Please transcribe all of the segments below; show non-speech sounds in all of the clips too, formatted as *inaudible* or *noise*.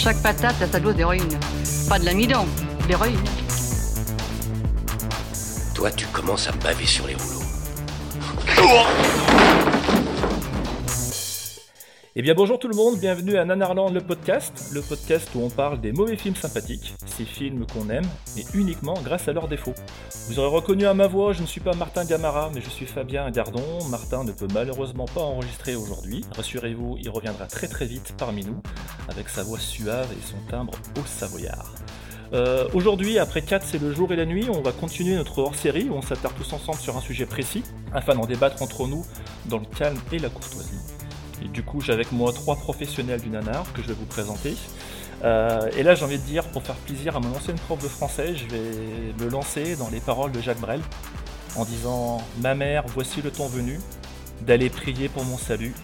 Chaque patate a sa dose d'héroïne. Pas de l'amidon, d'héroïne. Toi, tu commences à me baver sur les rouleaux. Eh bien bonjour tout le monde, bienvenue à Nanarland le podcast, le podcast où on parle des mauvais films sympathiques, ces films qu'on aime, et uniquement grâce à leurs défauts. Vous aurez reconnu à ma voix, je ne suis pas Martin Gamara, mais je suis Fabien Gardon. Martin ne peut malheureusement pas enregistrer aujourd'hui. Rassurez-vous, il reviendra très très vite parmi nous, avec sa voix suave et son timbre au savoyard. Euh, Aujourd'hui, après 4, c'est le jour et la nuit, on va continuer notre hors-série où on s'attarde tous ensemble sur un sujet précis, afin d'en débattre entre nous dans le calme et la courtoisie. Et du coup, j'ai avec moi trois professionnels du nanar que je vais vous présenter. Euh, et là, j'ai envie de dire, pour faire plaisir à mon ancienne prof de français, je vais me lancer dans les paroles de Jacques Brel en disant Ma mère, voici le temps venu d'aller prier pour mon salut.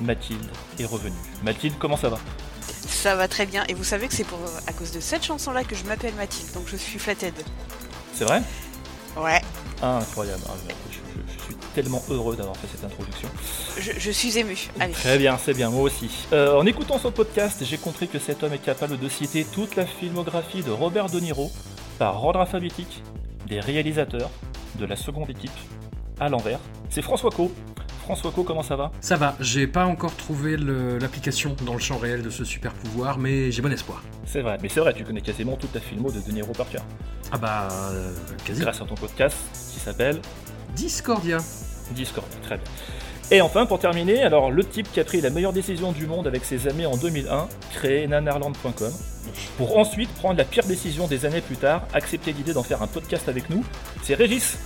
Mathilde est revenue. Mathilde, comment ça va? Ça va très bien. Et vous savez que c'est pour à cause de cette chanson-là que je m'appelle Mathilde, donc je suis flatted. C'est vrai? Ouais, incroyable. Ah, je, je- je suis tellement heureux d'avoir fait cette introduction. je, je suis ému. Allez. Très bien, c'est bien, moi aussi. Euh, en écoutant son podcast, j'ai compris que cet homme est capable de citer toute la filmographie de Robert De Niro par ordre alphabétique, des réalisateurs, de la seconde équipe, à l'envers. C'est François Co. François Co, comment ça va? Ça va, j'ai pas encore trouvé l'application dans le champ réel de ce super pouvoir, mais j'ai bon espoir. C'est vrai, mais c'est vrai, tu connais quasiment toute la filmo de De Niro par cœur. Ah bah, euh, quasi. Grâce à ton podcast qui s'appelle Discordia. Discord. Très bien. Et enfin, pour terminer, alors le type qui a pris la meilleure décision du monde avec ses amis en 2001, créer nanarland.com, pour ensuite prendre la pire décision des années plus tard, accepter l'idée d'en faire un podcast avec nous, c'est Régis.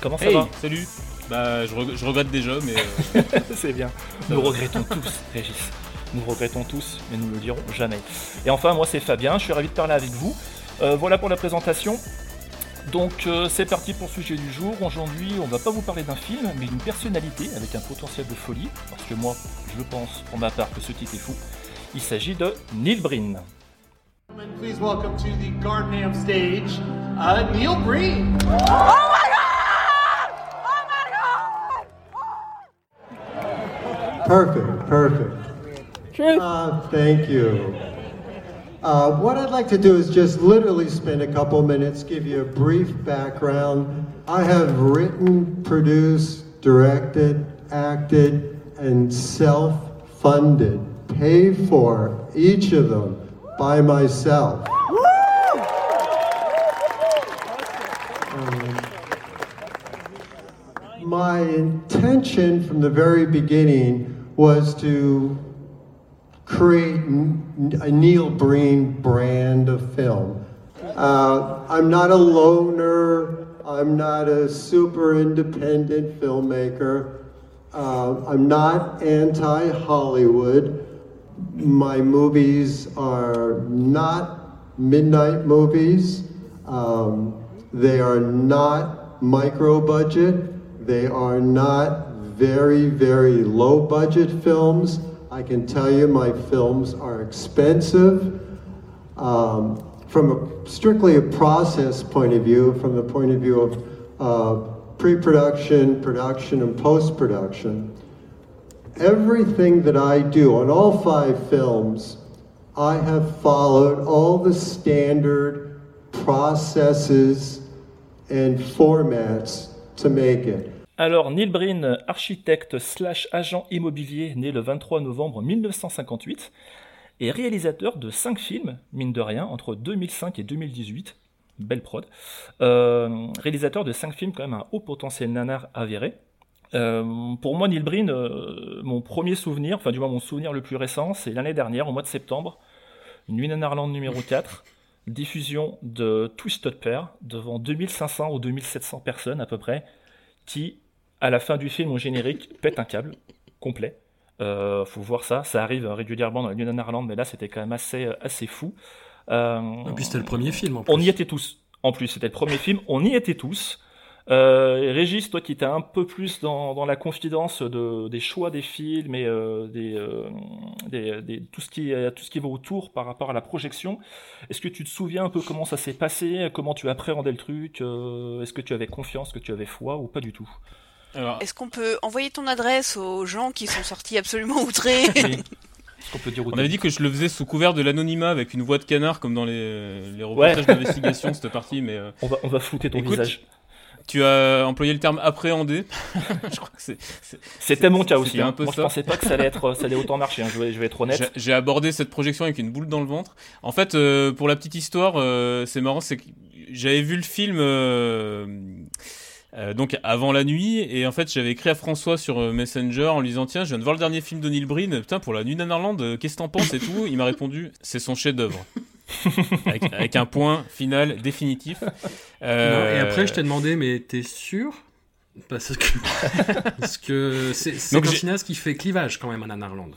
Comment ça Hey, va? salut Bah, je, reg- je regrette déjà, mais euh, *laughs* C'est bien. Nous regrettons tous, Régis. Nous regrettons tous, mais nous ne le dirons jamais. Et enfin, moi c'est Fabien, je suis ravi de parler avec vous. Euh, voilà pour la présentation. Donc euh, c'est parti pour le sujet du jour. Aujourd'hui, on va pas vous parler d'un film, mais d'une personnalité avec un potentiel de folie, parce que moi, je pense pour ma part que ce type est fou. Il s'agit de Neil Breen. Please welcome to the Gardnham stage, uh, Neil Breen. Perfect, perfect. Uh, thank you. Uh, what I'd like to do is just literally spend a couple minutes, give you a brief background. I have written, produced, directed, acted, and self funded, paid for each of them by myself. Um, my intention from the very beginning was to create a Neil Breen brand of film. Uh, I'm not a loner. I'm not a super independent filmmaker. Uh, I'm not anti Hollywood. My movies are not midnight movies. Um, they are not micro budget. They are not very, very low budget films. I can tell you my films are expensive. Um, from a, strictly a process point of view, from the point of view of uh, pre production, and post production, everything that I do on all five films, I have followed all the standard processes and formats to make it. Alors, Neil Breen, architecte slash agent immobilier, né le 23 novembre 1958, est réalisateur de 5 films, mine de rien, entre 2005 et 2018. Belle prod. Euh, réalisateur de 5 films quand même à haut potentiel nanar avéré. Euh, pour moi, Neil Breen, euh, mon premier souvenir, enfin du moins mon souvenir le plus récent, c'est l'année dernière, au mois de septembre, Nuit Nanarland numéro 4, diffusion de Twisted Pair devant 2500 ou 2700 personnes à peu près, qui, à la fin du film au générique, *laughs* pète un câble complet. Euh, faut voir ça. Ça arrive régulièrement dans la Nuit Nanarland, mais là, c'était quand même assez, assez fou. Euh, Et puis c'était le premier film en plus. on y était tous. En plus, c'était le premier film. On y était tous. Euh, Régis, toi qui étais un peu plus dans, dans la confidence de, des choix des films et euh, des, euh, des, des- tout, ce qui, euh, tout ce qui va autour par rapport à la projection, est-ce que tu te souviens un peu comment ça s'est passé, comment tu appréhendais le truc? Euh, Est-ce que tu avais confiance, que tu avais foi ou pas du tout? Alors, Est-ce qu'on peut envoyer ton adresse aux gens qui sont sortis absolument outrés *laughs* Oui. Qu'on peut dire on avait dit que je le faisais sous couvert de l'anonymat avec une voix de canard comme dans les, les reportages Ouais. d'investigation cette partie, mais euh, on va, on va flouter ton Écoute, visage. tu as employé le terme appréhender. *laughs* je crois que c'est. c'est- C'était mon cas aussi. c'était hein. un peu Moi, je pensais pas que ça allait, être, ça allait autant marcher. hein. Je, vais, je vais être honnête. J'ai- J'ai abordé cette projection avec une boule dans le ventre. En fait, euh, pour la petite histoire, euh, c'est marrant, c'est que j'avais vu le film euh, donc avant la nuit, et en fait, j'avais écrit à François sur euh, Messenger en lui disant tiens, je viens de voir le dernier film de Neil Breen, putain pour la nuit d'Anarland, euh, qu'est-ce que t'en penses et tout? Il m'a répondu c'est son chef-d'œuvre. *laughs* avec, avec un point final définitif. Euh, Non, et après, je t'ai demandé, mais t'es sûr? Parce que *laughs* parce que c'est un cinéaste qui fait clivage quand même à Nanarland.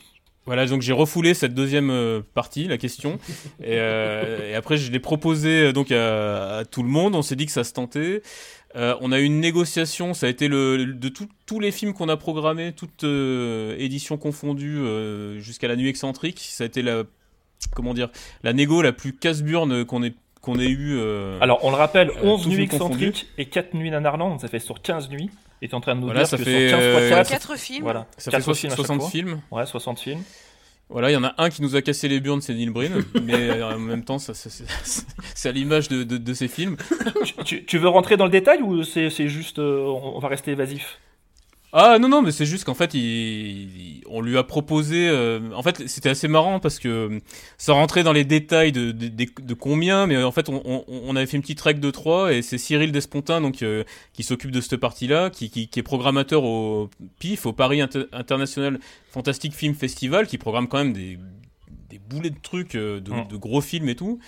Voilà, donc j'ai refoulé cette deuxième partie, la question, et, euh, et après je l'ai proposé donc à, à tout le monde. On s'est dit que ça se tentait. Euh, on a eu une négociation. Ça a été le le- de tout- tous les films qu'on a programmés, toutes euh, éditions confondues euh, jusqu'à la nuit excentrique. Ça a été la comment dire la négo la plus casse-burne qu'on ait qu'on ait eu. euh, Alors, on le rappelle, euh, 11 tout nuits excentriques et 4 nuits nanarland, ça fait sur 15 nuits. Et tu es en train de nous Voilà, dire ça que fait, sur 15 euh, fois 4, 4 films. voilà, ça fait 4 so- films à chaque 60 fois. films. Ouais, 60 films. Voilà, il y en a un qui nous a cassé les burnes, c'est Neil Breen, *laughs* mais euh, en même temps, ça, ça- c'est *laughs* c'est à l'image de, de, de ces films. tu, veux rentrer dans le détail ou c'est c'est juste euh, on va rester évasif? Ah non non mais c'est juste qu'en fait il, il- on lui a proposé euh, en fait c'était assez marrant parce que sans rentrer dans les détails de, de, de- de combien mais en fait on, on, on avait fait une petite règle de 3 et c'est Cyril Despontin donc euh, qui s'occupe de cette partie là qui, qui, qui est programmateur au PIF au Paris Inter- International Fantastic Film Festival qui programme quand même des des boulets de trucs euh, de, de gros films et tout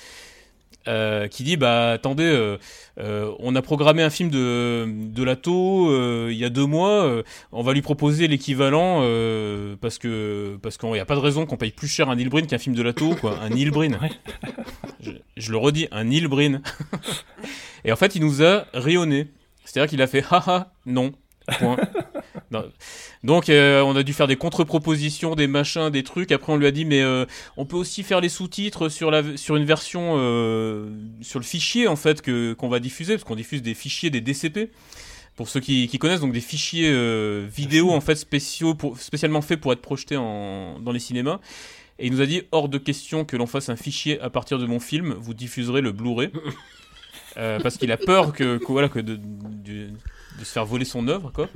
euh, qui dit bah attendez euh, euh, on a programmé un film de de Lato il y a deux mois on va lui proposer l'équivalent parce que parce qu'il n'y a pas de raison qu'on paye plus cher un Neil Breen qu'un film de Lato quoi. Un *laughs* Ouais. je, je le redis un Neil Breen et en fait il nous a rayonné c'est à dire qu'il a fait haha non point Non. donc euh, on a dû faire des contre-propositions des machins des trucs. Après on lui a dit mais euh, on peut aussi faire les sous-titres sur la sur une version euh, sur le fichier en fait que qu'on va diffuser parce qu'on diffuse des fichiers des DCP pour ceux qui, qui connaissent donc des fichiers vidéo en fait spéciaux pour, spécialement faits pour être projetés en, dans les cinémas. Et il nous a dit hors de question que l'on fasse un fichier à partir de mon film vous diffuserez le Blu-ray *laughs* Euh, parce qu'il a peur que, que voilà que de, de, de se faire voler son œuvre quoi.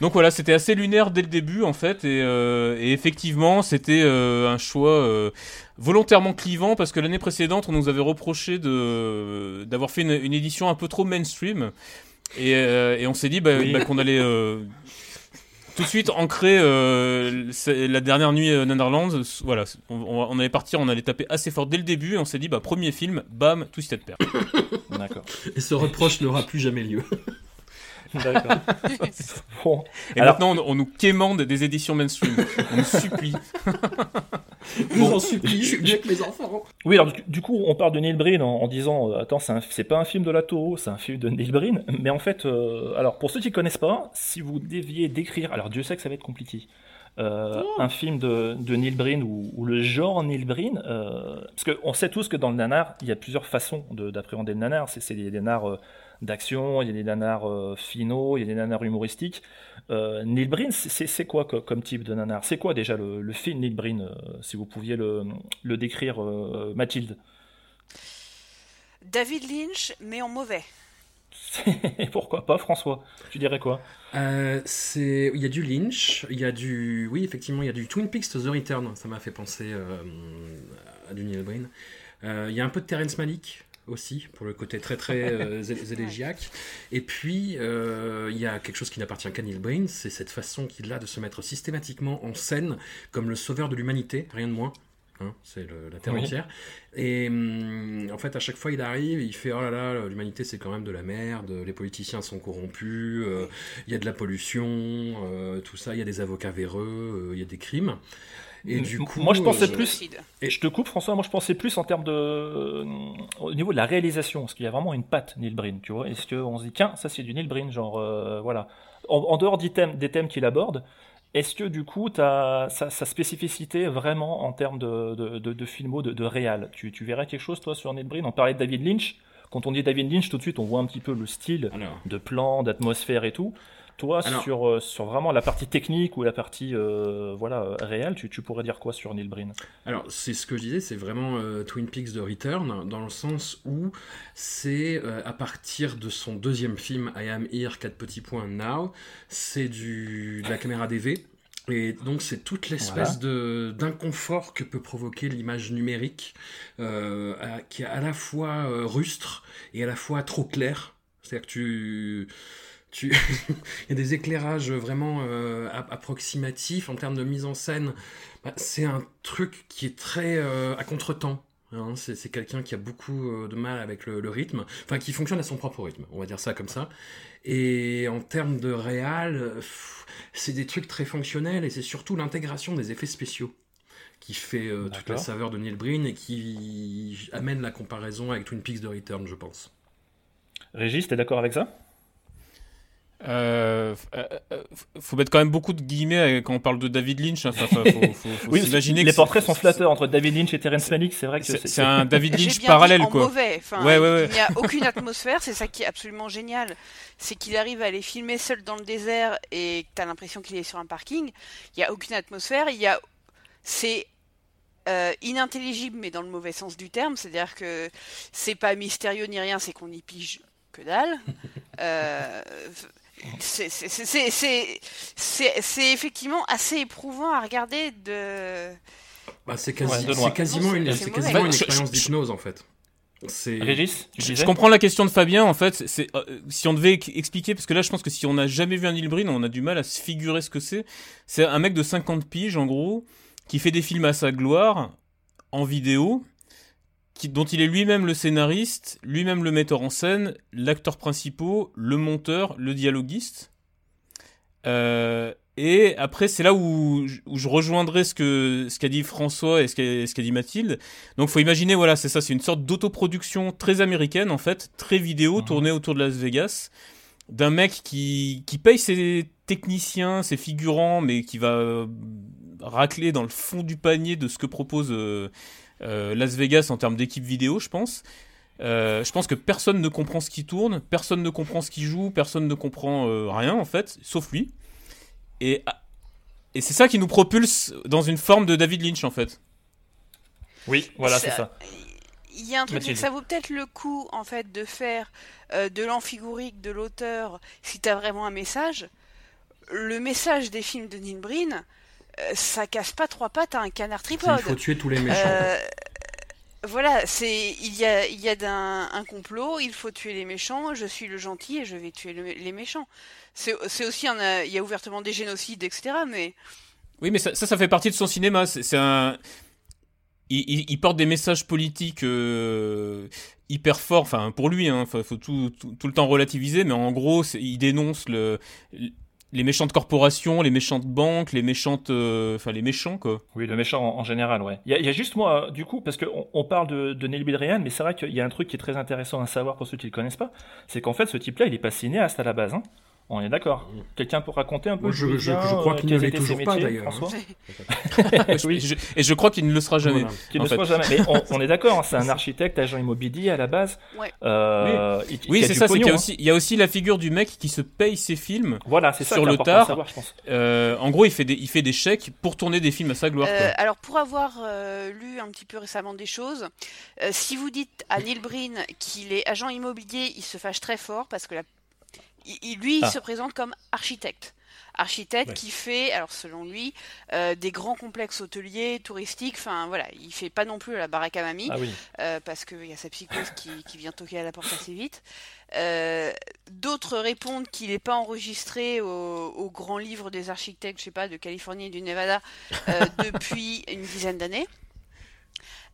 Donc voilà, c'était assez lunaire dès le début en fait, et, euh, et effectivement c'était euh, un choix euh, volontairement clivant parce que l'année précédente on nous avait reproché de d'avoir fait une, une édition un peu trop mainstream, et, euh, et on s'est dit bah, Oui. bah, qu'on allait euh, tout de suite ancrer euh, la dernière nuit euh, Netherlands. Voilà, on, allait partir, on allait taper assez fort dès le début, et on s'est dit bah premier film, bam, Twisted Pair. *coughs* D'accord. Et ce reproche n'aura plus jamais lieu. *laughs* D'accord. bon. Et Alors- maintenant on, on nous quémande des éditions mainstream, on nous supplie. *laughs* Je vous en supplie, je suis mes enfants. Oui, alors du, du coup, on parle de Neil Breen en, en disant euh, attends, c'est pas un film de la Toro, c'est un film de Neil Breen. Mais en fait, euh, alors pour ceux qui connaissent pas, si vous deviez décrire, alors Dieu sait que ça va être compliqué. euh, un film de, de Neil Breen ou, ou le genre Neil Breen, euh, parce qu'on sait tous que dans le nanar, il y a plusieurs façons de- d'appréhender le nanar. C'est des nanars euh, d'action, il y a des nanars finaux, il y a des nanars humoristiques. Euh, Neil Breen, c'est- quoi co- comme type de nanar? C'est quoi déjà le, le film Neil Breen, euh, si vous pouviez le, le décrire, euh, Mathilde? David Lynch, mais en mauvais. *laughs* Pourquoi pas, François? Tu dirais quoi? Euh, c'est, il y a du Lynch, il y a du, oui effectivement, il y a du Twin Peaks The Return. Ça m'a fait penser euh, à du Neil Breen. Euh, il y a un peu de Terrence Malick aussi pour le côté très très euh, *laughs* zélégiaque. Et puis euh, il y a quelque chose qui n'appartient qu'à Neil Breen, c'est cette façon qu'il a de se mettre systématiquement en scène comme le sauveur de l'humanité, rien de moins. hein, c'est la Terre Oui. entière. Et hum, en fait, à chaque fois, il arrive, il fait Oh là là, l'humanité c'est quand même de la merde, les politiciens sont corrompus, euh, il y a de la pollution, euh, tout ça, il y a des avocats véreux, euh, il y a des crimes. Et du coup, moi je pensais euh, plus. Je te coupe François. Moi je pensais plus en termes de euh, au niveau de la réalisation, parce qu'il y a vraiment une patte Neil Breen. Tu vois Est-ce qu'on se dit tiens ça c'est du Neil Breen, genre euh, voilà. En, en dehors des thèmes, des thèmes qu'il aborde, est-ce que du coup t'as sa, sa spécificité vraiment en termes de de, de, de filmo, de, de réal? Tu, tu verrais quelque chose toi sur Neil Breen? On parlait de David Lynch. Quand on dit David Lynch, tout de suite on voit un petit peu le style de plan, d'atmosphère et tout. Toi, Alors- sur, euh, sur vraiment la partie technique ou la partie euh, voilà, réelle, tu, tu pourrais dire quoi sur Neil Breen? Alors, c'est ce que je disais, c'est vraiment euh, Twin Peaks de Return, dans le sens où c'est euh, à partir de son deuxième film, I Am Here, 4 petits points now, c'est du, de la caméra DV. Et donc, c'est toute l'espèce de d'inconfort que peut provoquer l'image numérique, à- qui est à la fois rustre et à la fois trop clair. C'est-à-dire que tu. Tu... *laughs* il y a des éclairages vraiment euh, approximatifs en termes de mise en scène. Bah, c'est un truc qui est très euh, à contre-temps. hein. c'est c'est quelqu'un qui a beaucoup euh, de mal avec le, le rythme, enfin qui fonctionne à son propre rythme, on va dire ça comme ça. Et en termes de réal, pff, c'est des trucs très fonctionnels et c'est surtout l'intégration des effets spéciaux qui fait toute la saveur de Neil Breen et qui amène la comparaison avec Twin Peaks de Return, je pense. Régis, t'es d'accord avec ça? Euh, euh, euh, faut mettre quand même beaucoup de guillemets euh, quand on parle de David Lynch. hein. Enfin, faut, faut, faut, faut Oui, s'imaginer les portraits sont flatteurs entre David Lynch et Terrence Malick, c'est vrai que c'est un David Lynch bien parallèle dit en quoi. mauvais. Enfin, ouais, ouais, ouais. Il n'y a aucune atmosphère, c'est ça qui est absolument génial. C'est qu'il arrive à les filmer seul dans le désert et que tu as l'impression qu'il est sur un parking. Il n'y a aucune atmosphère. Il y a... C'est euh, inintelligible, mais dans le mauvais sens du terme. C'est-à-dire que c'est pas mystérieux ni rien, c'est qu'on y pige que dalle. *laughs* Euh, c'est- effectivement assez éprouvant à regarder de. Bah, c'est quasi- Ouais, quasiment une, quasiment expérience d'hypnose en fait. C'est Régis, Je, comprends la question de Fabien en fait. C'est euh, si on devait ex- expliquer parce que là je pense que si on n'a jamais vu un Neil Breen, on a du mal à se figurer ce que c'est. C'est un mec de 50 piges en gros qui fait des films à sa gloire en vidéo, qui, dont il est lui-même le scénariste, lui-même le metteur en scène, l'acteur principal, le monteur, le dialoguiste. Euh, et après, c'est là où, je- où je rejoindrai ce que ce qu'a dit François et ce qu'a dit Mathilde. Donc, faut imaginer, voilà, c'est ça, c'est une sorte d'autoproduction très américaine en fait, très vidéo, tournée autour de Las Vegas, d'un mec qui qui paye ses techniciens, ses figurants, mais qui va racler dans le fond du panier de ce que propose euh, Las Vegas en termes d'équipe vidéo, je pense. Euh, je pense que personne ne comprend ce qui tourne, personne ne comprend ce qui joue, personne ne comprend euh, rien en fait, sauf lui. Et, ah, et c'est ça qui nous propulse dans une forme de David Lynch en fait. Oui, voilà, c'est ça. Il y a un truc, c'est que ça vaut peut-être le coup, en fait, de faire euh, de l'amphigorique de l'auteur si t'as vraiment un message. Le message des films de Neil Breen, euh, ça casse pas trois pattes à un canard tripode. il faut tuer tous les méchants. Euh, voilà, c'est il y a il y a d'un un complot, il faut tuer les méchants. Je suis le gentil et je vais tuer le- les méchants. C'est c'est aussi un, il y a ouvertement des génocides, etc. Mais Oui, mais ça, ça, ça fait partie de son cinéma. C'est c'est un. Il, il- il porte des messages politiques euh, hyper forts. Enfin, pour lui, hein, faut, faut tout, tout, tout le temps relativiser. Mais en gros, c'est- il dénonce le, les méchantes corporations, les méchantes banques, les méchantes, euh, enfin les méchants quoi. Oui, le méchant en, général, ouais. Il y, a- juste moi, du coup, parce qu'on on parle de, de Neil mais c'est vrai qu'il y a un truc qui est très intéressant à savoir pour ceux qui le connaissent pas, c'est qu'en fait, ce type-là, il est pas cinéaste à la base. Hein. On est d'accord. Quelqu'un peut raconter un peu Moi, je- je- crois euh, qu'il ne l'est toujours pas, métiers, d'ailleurs, hein. *laughs* *laughs* François Et je- et je crois qu'il ne le sera jamais. Voilà. Qu'il en ne soit jamais. Mais on, *laughs* on est d'accord, hein, c'est un architecte, agent immobilier à la base. Ouais. Euh, il- Oui, c'est ça. C'est qu'il y a hein. aussi, il y a aussi la figure du mec qui se paye ses films Voilà, c'est ça sur le tard. savoir, je pense. Euh, en gros, il fait des, il fait des chèques pour tourner des films à sa gloire. Euh, quoi. alors pour avoir euh, lu un petit peu récemment des choses, euh, si vous dites à Neil Breen qu'il est agent immobilier, il se fâche très fort parce que la... il, il- lui, Ah. il se présente comme architecte. Architecte Ouais. qui fait, alors selon lui, euh, des grands complexes hôteliers, touristiques. Enfin voilà, il fait pas non plus la baraque à mamie Ah oui. euh, parce qu'il y a sa psychose qui, qui vient toquer à la porte assez vite. Euh, D'autres répondent qu'il n'est pas enregistré au, au grand livre des architectes, je sais pas, de Californie et du Nevada euh, *laughs* depuis une dizaine d'années.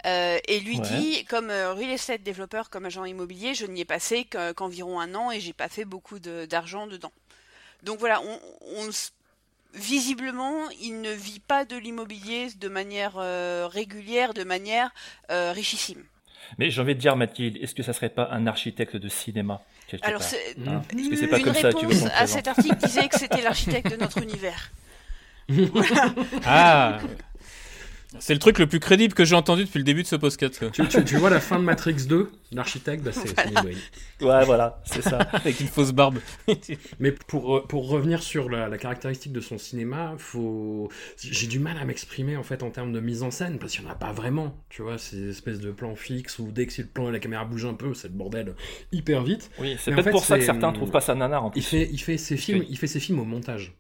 Euh, et lui Ouais. dit, comme euh, real estate développeur, comme agent immobilier, je n'y ai passé qu'en- qu'environ un an et j'ai pas fait beaucoup de- d'argent dedans. Donc voilà, on, visiblement, il ne vit pas de l'immobilier de manière euh, régulière, de manière euh, richissime. Mais j'ai envie de dire, Mathilde, est-ce que ça serait pas un architecte de cinéma Alors part c'est Hein que c'est pas une comme ça tu veux à cet article disait que c'était l'architecte de notre univers. *laughs* Ah C'est le truc le plus crédible que j'ai entendu depuis le début de ce podcast. Tu, tu- tu vois la fin de Matrix 2, l'architecte, bah, c'est Breen. Ouais, voilà, c'est ça. *laughs* Avec une fausse barbe. *laughs* Mais pour, euh, pour revenir sur la, la caractéristique de son cinéma, faut... j'ai du mal à m'exprimer en fait en termes de mise en scène parce qu'il n'y en a pas vraiment. Tu vois, ces espèces de plans fixes où dès que le plan et la caméra bouge un peu, c'est le bordel hyper vite. Oui, c'est en peut-être fait, pour ça que certains trouvent pas ça nanar en plus. Il fait, il fait ses films, Oui. il fait ses films au montage.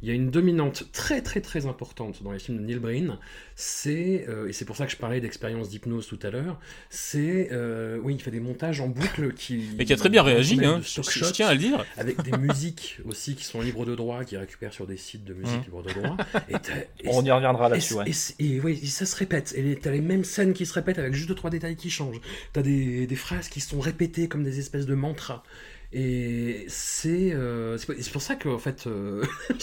Il y a une dominante très très très importante dans les films de Neil Breen, c'est, euh, et c'est pour ça que je parlais d'expérience d'hypnose tout à l'heure, c'est, euh, oui, il fait des montages en boucle qui... Et qui a très bien réagi, hein, je- je tiens à le dire. Avec des *laughs* musiques aussi qui sont libres de droit, qui récupèrent sur des sites de musique Mhm. libres de droit. Et t'as- et On y reviendra là-dessus, et, ouais. et et ça se répète. Et t'as les mêmes scènes qui se répètent avec juste deux trois détails qui changent. T'as des, des phrases qui sont répétées comme des espèces de mantras. Et c'est euh, c'est pour ça que en fait euh, *laughs*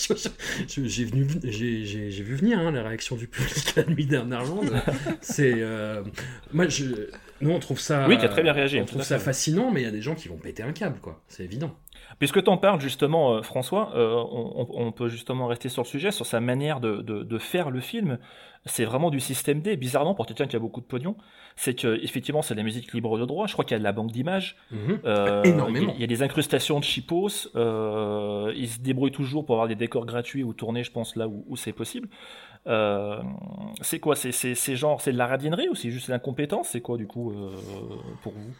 j'ai venu j'ai vu venir hein, la réaction du public la nuit dernière c'est euh, moi je nous on trouve ça Oui, qui a très bien réagi, on trouve ça fascinant mais il y a des gens qui vont péter un câble quoi. C'est évident Puisque tu en parles justement, euh, François, euh, on, peut justement rester sur le sujet, sur sa manière de, de- de faire le film. C'est vraiment du système D. Bizarrement, pour quelqu'un qui a beaucoup de pognon, c'est que effectivement c'est de la musique libre de droit. Je crois qu'il y a de la banque d'images. Mhm. Euh, Énormément. Il y a des incrustations de chipos. Euh, il se débrouille toujours pour avoir des décors gratuits ou tourner, je pense, là où, où c'est possible. Euh, c'est quoi? C'est genre, c'est de la radinerie ou c'est juste de l'incompétence? C'est quoi du coup pour vous?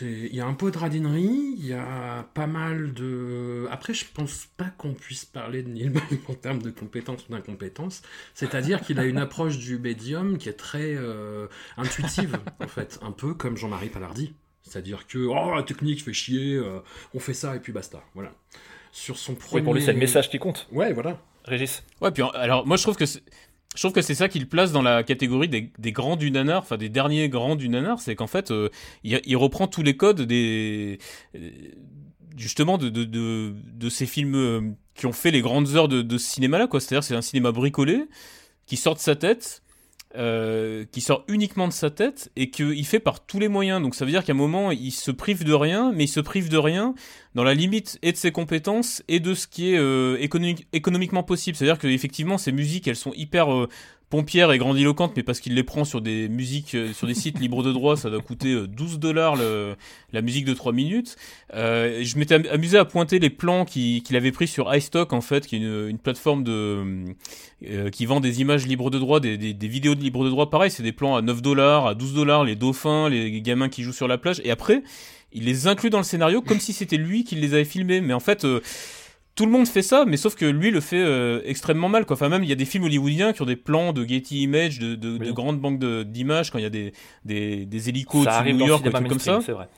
Il y a un peu de radinerie, il y a pas mal de... Après, je pense pas qu'on puisse parler de Neil *laughs* en termes de compétence ou d'incompétence. C'est-à-dire qu'il a une approche du médium qui est très euh, intuitive, *laughs* en fait. Un peu comme Jean-Marie Palardi. C'est-à-dire que, oh, la technique fait chier, euh, on fait ça et puis basta. Voilà. Sur son premier... Oui, pour lui, c'est le message qui compte. Ouais, voilà. Régis Ouais, puis en- alors moi je trouve que c'est- je trouve que c'est ça qui le place dans la catégorie des, grands du nanar, enfin des derniers grands du nanar, c'est qu'en fait euh, il, reprend tous les codes des euh, justement de, de, ces films euh, qui ont fait les grandes heures de, de ce cinéma-là, quoi. C'est-à-dire c'est un cinéma bricolé qui sort de sa tête. Euh, qui sort uniquement de sa tête et qu'il fait par tous les moyens. Donc ça veut dire qu'à un moment, il se prive de rien, mais il se prive de rien dans la limite et de ses compétences et de ce qui est euh, économique- économiquement possible. C'est-à-dire que effectivement, ces musiques, elles sont hyper euh, pompières et grandiloquentes, mais parce qu'il les prend sur des musiques, euh, sur des sites libres de droit, ça doit coûter euh, 12 dollars la musique de 3 minutes. Euh, je m'étais am- amusé à pointer les plans qui- qu'il avait pris sur iStock, en fait, qui est une, plateforme de, euh, qui vend des images libres de droit, des vidéos de libres de droit. Pareil, c'est des plans à 9 dollars, à 12 dollars, les dauphins, les gamins qui jouent sur la plage. Et après, il les inclut dans le scénario comme si c'était lui qui les avait filmés. Mais en fait, euh, tout le monde fait ça, mais sauf que lui le fait euh, extrêmement mal. Quoi. Enfin, même il y a des films hollywoodiens qui ont des plans de Getty Images, de, de, de grandes banques de- d'images quand il y a des, des, des hélicos de New York, des trucs comme ça. c'est vrai.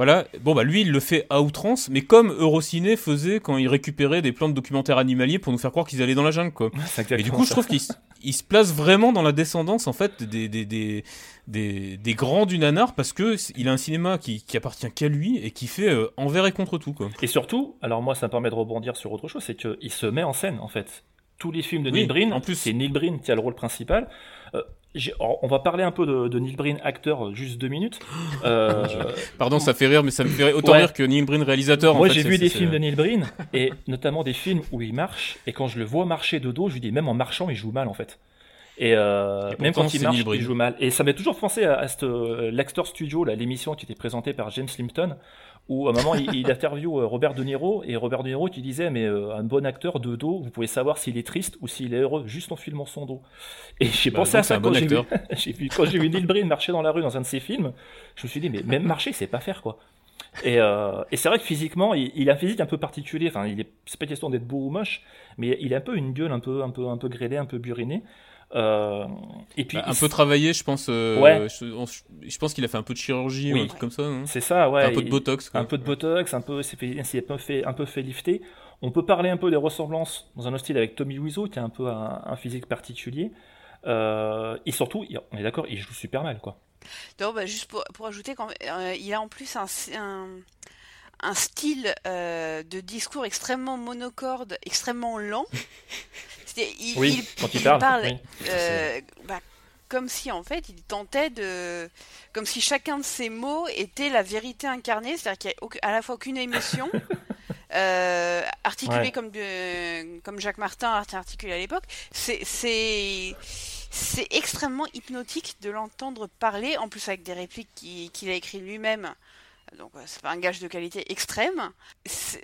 Voilà. Bon, bah lui, il le fait à outrance, mais comme Eurociné faisait quand il récupérait des plans de documentaires animaliers pour nous faire croire qu'ils allaient dans la jungle, quoi. Et du coup, je trouve qu'il se- il se place vraiment dans la descendance, en fait, des, des, des, des, des grands du nanar, parce que il a un cinéma qui, qui appartient qu'à lui et qui fait euh, envers et contre tout, quoi. Et surtout, alors moi ça me permet de rebondir sur autre chose, c'est qu'il se met en scène en fait. Tous les films de Oui, Neil Breen, en plus. c'est Neil Breen qui a le rôle principal. Euh, alors, on va parler un peu de, de Neil Breen acteur euh, juste deux minutes. *gasps* Euh, Pardon, ça fait rire, mais ça me fait autant Ouais. rire que Neil Breen réalisateur. Moi j'ai vu des films de Neil Breen et notamment des films où il marche et quand je le vois marcher de dos, je lui dis même en marchant il joue mal en fait. Et, euh, Et même quand il marche, il joue mal. Et ça m'a toujours pensé à, à cette, euh, l'Actor Studio, là, l'émission qui était présentée par James Limpton, où à un moment il, il *laughs* interview euh, Robert De Niro et Robert De Niro qui disait mais euh, un bon acteur de dos, vous pouvez savoir s'il est triste ou s'il est heureux juste en filmant son dos. Et j'ai Bah, pensé à ça quand bon j'ai vu, *laughs* vu quand j'ai vu Neil Breen marcher dans la rue dans un de ses films. Je me suis dit mais même marcher c'est pas faire quoi. Et, euh, et c'est vrai que physiquement, il, il a un physique un peu particulier. Enfin, il est, c'est pas question d'être beau ou moche, mais il a un peu une gueule un peu, un peu, un peu grêlée, un peu burinée. Euh, et puis Bah, un peu travaillé, je pense. euh, Ouais. Je, on- je pense qu'il a fait un peu de chirurgie Oui. ou un truc comme ça. C'est ça, ouais. Un peu de botox. quoi. Un peu de botox, un peu, c'est fait, c'est un peu fait, un peu fait lifter. On peut parler un peu des ressemblances dans un style avec Tommy Wiseau, qui a un peu un, un physique particulier. Euh, et surtout, on est d'accord, il joue super mal, quoi. Non, bah, juste pour, pour ajouter, quand, euh, il a en plus un, un, un style euh, de discours extrêmement monocorde, extrêmement lent. *laughs* Il, Oui, quand il parle, oui. euh, bah, comme si en fait il tentait de. Comme si chacun de ces mots était la vérité incarnée, c'est-à-dire qu'il n'y a à la fois aucune émotion. *laughs* euh, articulé Ouais. comme, de, comme Jacques Martin a articulé à l'époque, c'est c'est c'est extrêmement hypnotique de l'entendre parler, en plus avec des répliques qui- qu'il a écrites lui-même. Donc c'est pas un gage de qualité extrême. C'est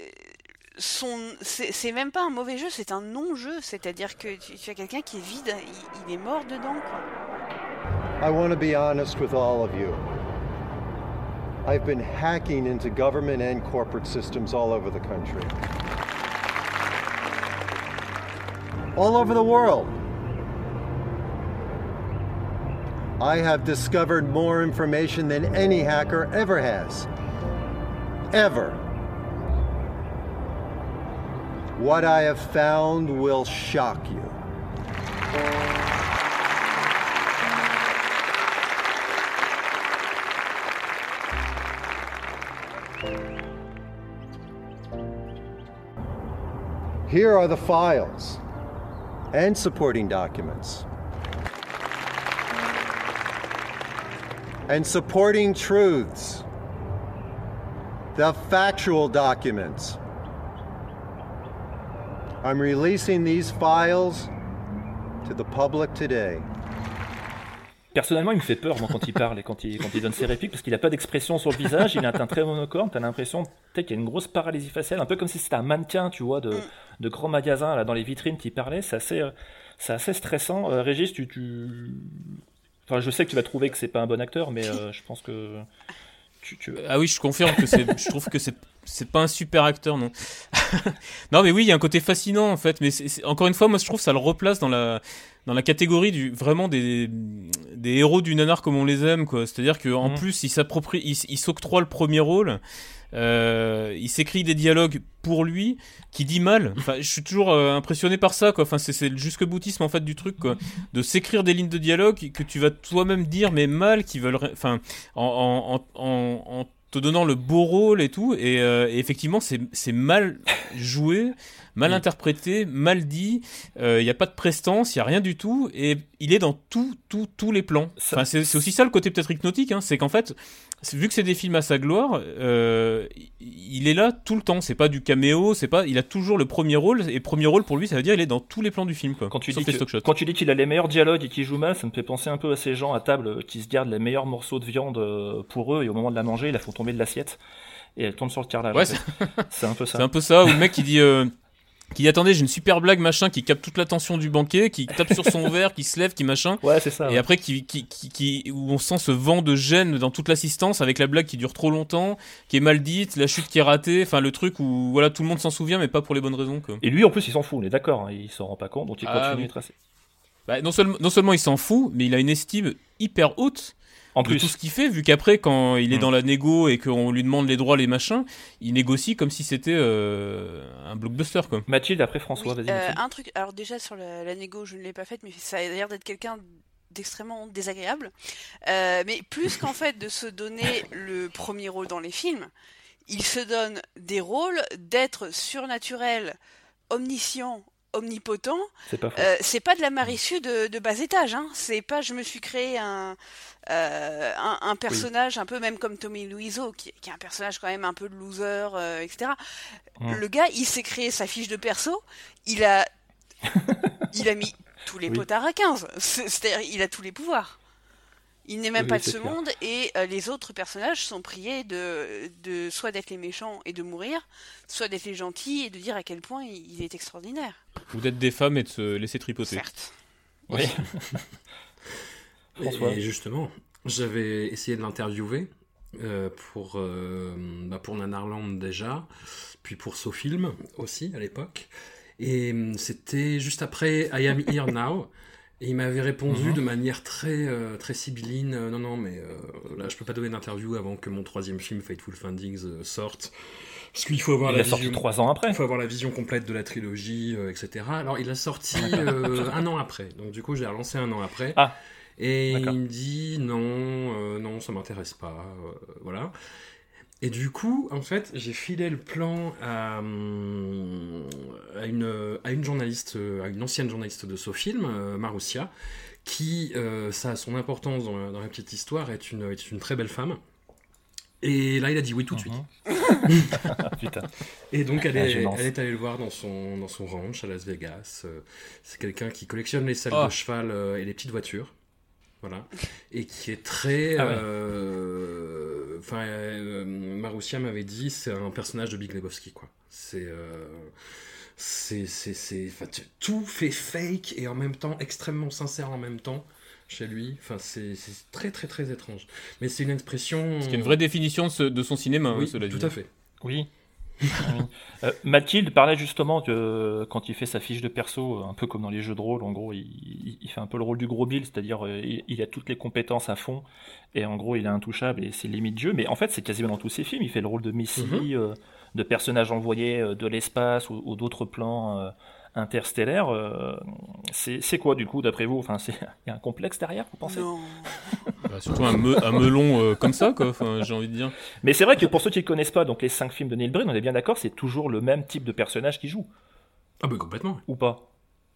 même pas un mauvais jeu, c'est un non-jeu. C'est-à-dire que tu, tu as quelqu'un qui est vide, il, il est mort dedans. Quoi. I want to be honest with all of you. I've been hacking into government and corporate systems all over the country. All over the world. I have discovered more information than any hacker ever has. Ever. What I have found will shock you. Here are the files and supporting documents. And supporting truths. The factual documents. I'm releasing these files to the public today. Personnellement, il me fait peur moi, quand il parle et quand il, quand il donne ses répliques parce qu'il n'a pas d'expression sur le visage, il a un très monocorde, t'as l'impression qu'il y a une grosse paralysie faciale, un peu comme si c'était un mannequin, tu vois, de, de grands magasins là, dans les vitrines qui parlait, c'est assez, euh, assez stressant. Euh, Régis, tu, tu... Enfin, je sais que tu vas trouver que c'est pas un bon acteur, mais euh, je pense que... Tu, tu... Ah oui, je confirme que c'est, je trouve que c'est, c'est pas un super acteur, non. *laughs* non, mais oui, il y a un côté fascinant en fait, mais c'est, c'est- encore une fois, moi je trouve que ça le replace dans la, dans la catégorie du vraiment des, des héros du nanar comme on les aime, quoi. C'est-à-dire qu'en Mhm. plus, il s'approprie, il, il s'octroie le premier rôle. Euh, il s'écrit des dialogues pour lui qui dit mal. Enfin, je suis toujours euh, impressionné par ça, quoi. Enfin, c'est, le jusque boutisme en fait du truc, quoi. De s'écrire des lignes de dialogue que tu vas toi-même dire, mais mal, qui veulent, enfin, en, en, en, en, en te donnant le beau rôle et tout. Et, euh, et effectivement, c'est, mal joué, mal interprété, mal dit. Il n'y a pas de prestance, il y a rien du tout. Et il est dans tout, tout, tous les plans. Enfin, c'est, aussi ça le côté peut-être hypnotique, hein, c'est qu'en fait, vu que c'est des films à sa gloire, euh, il est là tout le temps. C'est pas du caméo, c'est pas. Il a toujours le premier rôle. Et premier rôle pour lui, ça veut dire il est dans tous les plans du film. Quoi, Quand tu, dis que- quand tu dis qu'il a les meilleurs dialogues et qu'il joue mal, ça me fait penser un peu à ces gens à table euh, qui se gardent les meilleurs morceaux de viande euh, pour eux et au moment de la manger, ils la font tomber de l'assiette et elle tombe sur le carrelage. Ouais, en fait. c'est un peu *laughs* ça. C'est un peu ça, ou le mec qui dit. euh, qui attendez, j'ai une super blague, machin, qui capte toute l'attention du banquier, qui tape sur son *laughs* verre, qui se lève, qui machin. Ouais, c'est ça. Et ouais. après, qui, qui, qui, qui- où on sent ce vent de gêne dans toute l'assistance avec la blague qui dure trop longtemps, qui est mal dite, la chute qui est ratée, enfin le truc où voilà tout le monde s'en souvient, mais pas pour les bonnes raisons. Quoi. Et lui, en plus, il s'en fout, on est d'accord, hein, il s'en rend pas compte, donc il Ah, continue de tracer. Bah, non, seulement, non seulement il s'en fout, mais il a une estime hyper haute En de plus. tout ce qu'il fait, vu qu'après, quand il est Mm. dans la négo et qu'on lui demande les droits, les machins, il négocie comme si c'était euh, un blockbuster. Quoi. Mathilde, après François, Oui, vas-y. euh, un truc, alors déjà sur la, la négo, je ne l'ai pas faite, mais ça a l'air d'être quelqu'un d'extrêmement désagréable. Euh, mais plus qu'en *laughs* fait de se donner le premier rôle dans les films, il se donne des rôles d'être surnaturel, omniscient, omnipotent. C'est pas faux. Euh, c'est pas de la Marisu de, de bas étage, hein. C'est pas je me suis créé un, euh, un, un personnage un peu même comme Tommy Luiso, qui, qui est un personnage quand même un peu de loser, euh, etc. Le gars, il s'est créé sa fiche de perso, il a, *laughs* il a mis tous les Oui. potards à 15. C'est- C'est-à-dire, il a tous les pouvoirs. Il n'est même Oui, pas de ce clair. monde et euh, les autres personnages sont priés de, de soit d'être les méchants et de mourir, soit d'être les gentils et de dire à quel point il, il est extraordinaire. Ou d'être des femmes et de se laisser tripoter. Certes. Oui. Et, *laughs* François. et justement, j'avais essayé de l'interviewer euh, pour, euh, bah, pour Nanarland déjà, puis pour SoFilm aussi à l'époque. Et hum, c'était juste après I Am Here Now. Et il m'avait répondu Mhm. de manière très, euh, très sibylline euh, Non, non, mais euh, là, je peux pas donner d'interview avant que mon troisième film, Fateful Findings, euh, sorte. Parce qu'il faut avoir Il la a sorti vision- trois ans après. il faut avoir la vision complète de la trilogie, euh, etc. Alors, il a sorti *laughs* euh, un an après. Donc, du coup, j'ai relancé un an après. Ah. Et il me dit non, euh, non, ça m'intéresse pas, voilà. Et du coup, en fait, j'ai filé le plan à, à, une, à une journaliste, à une ancienne journaliste de Sofilm, euh, Marussia, qui, ça a son importance dans, la- dans la petite histoire, est une, est une très belle femme. Et là, il a dit oui tout de suite. *laughs* Ah, putain. Et donc, elle est, gênance. elle est allée le voir dans son, dans son ranch à Las Vegas. Euh, C'est quelqu'un qui collectionne les selles Oh. de cheval euh, et les petites voitures. Voilà. Et qui est très. Ah ouais. euh, Enfin, euh, Marussia m'avait dit, c'est un personnage de Big Lebowski, quoi. C'est. euh, c'est. c'est- c'est- enfin, tout fait fake et en même temps extrêmement sincère en même temps chez lui. Enfin, c'est c'est très, très, très étrange. Mais c'est une expression. Ce qui est une vraie définition de, ce- de son cinéma, hein, Oui, cela tout dit. à fait. Oui. Oui. *laughs* Euh, Mathilde parlait justement que quand il fait sa fiche de perso, un peu comme dans les jeux de rôle, en gros, il, il- il fait un peu le rôle du gros Bill, c'est-à-dire euh, il, il a toutes les compétences à fond, et en gros il est intouchable et c'est limite jeu. Mais en fait, c'est quasiment dans tous ses films. Il fait le rôle de Missy, Mhm. euh, de personnage envoyé euh, de l'espace ou, ou d'autres plans euh, interstellaires. euh, c'est quoi du coup, d'après vous? Enfin, c'est- il y a un complexe derrière, vous pensez? Non. Bah, surtout un, me- un melon euh, comme ça, quoi. Enfin, j'ai envie de dire. Mais c'est vrai que pour ceux qui ne connaissent pas donc les cinq films de Neil Breen, on est bien d'accord, c'est toujours le même type de personnage qui joue, Ah, bah, complètement. ou pas?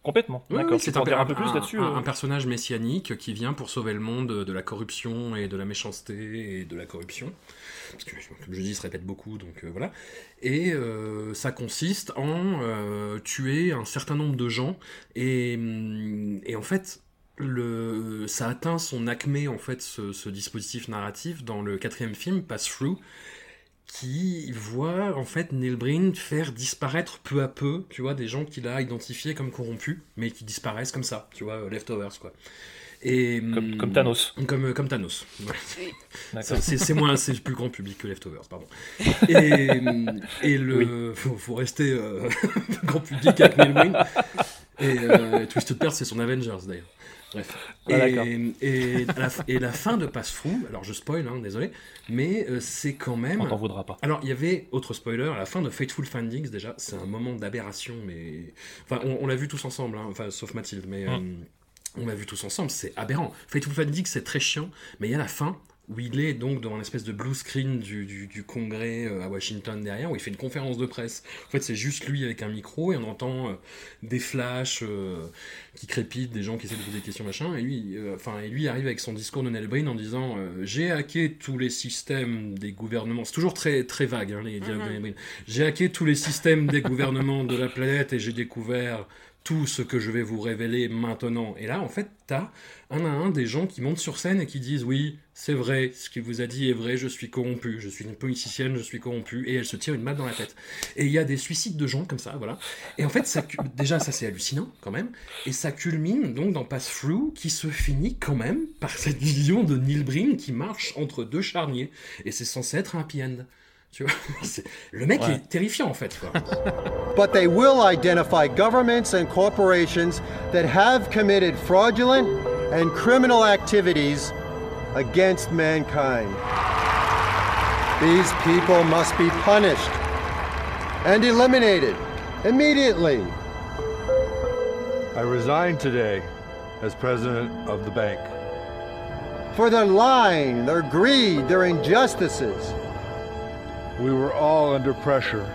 Complètement. Oui, D'accord. oui, c'est un, dire un un- peu plus un- là-dessus un- euh un personnage messianique qui vient pour sauver le monde de la corruption et de la méchanceté et de la corruption. Parce que, comme je dis, il se répète beaucoup, donc euh, voilà. Et euh, ça consiste en tuer un certain nombre de gens. Et, hum, et en fait, le, ça atteint son acmé, en fait, ce, ce dispositif narratif dans le quatrième film, Pass Through qui voit en fait Neil Breen faire disparaître peu à peu, tu vois, des gens qu'il a identifiés comme corrompus, mais qui disparaissent comme ça, tu vois, euh, leftovers quoi. Et Comme- hum, comme Thanos. Comme comme Thanos. Ouais. *laughs* C'est c'est moins, c'est plus grand public que leftovers, pardon. *laughs* Et, hum, et le, faut, faut rester euh, *laughs* grand public avec Neil Breen. Et euh, Twisted Pair, c'est son Avengers d'ailleurs. Bref. Ah, et, et, la, f- et la fin de Pass Through, alors je spoil, hein, désolé, mais euh, c'est quand même. On t'en voudra pas. Alors, il y avait, autre spoiler, à la fin de Fateful Findings, déjà, c'est un moment d'aberration, mais. Enfin, on, on l'a vu tous ensemble, hein, enfin, sauf Mathilde, mais. Mm. euh, on l'a vu tous ensemble, c'est aberrant. Fateful Findings, c'est très chiant, mais il y a la fin où il est donc dans une espèce de blue screen du, du, du congrès euh, à Washington derrière, où il fait une conférence de presse. En fait, c'est juste lui avec un micro et on entend euh, des flashs euh, qui crépitent, des gens qui essaient de poser des questions, machin. Et lui, euh, enfin, et lui arrive avec son discours de Neil Breen en disant J'ai hacké tous les systèmes des gouvernements. C'est toujours très, très vague, hein, les dialogues de Neil Breen. J'ai hacké tous les systèmes des gouvernements de la planète et j'ai découvert tout ce que je vais vous révéler maintenant. Et là, en fait, t'as un à un des gens qui montent sur scène et qui disent oui, c'est vrai, ce qu'il vous a dit est vrai, je suis corrompu, je suis une politicienne, je suis corrompu, et elle se tire une balle dans la tête. Et il y a des suicides de gens comme ça, voilà. Et en fait, ça, déjà, ça c'est hallucinant quand même, et ça culmine donc dans Pass Through qui se finit quand même par cette vision de Neil Breen qui marche entre deux charniers, et c'est censé être un happy end. Tu vois, *laughs* C'est- le mec Ouais. est terrifiant en fait. Quoi. But they will identify governments and corporations that have committed fraudulent and criminal activities against mankind. These people must be punished and eliminated immediately. I resign today as president of the bank. For their lying, their greed, their injustices. We were all under pressure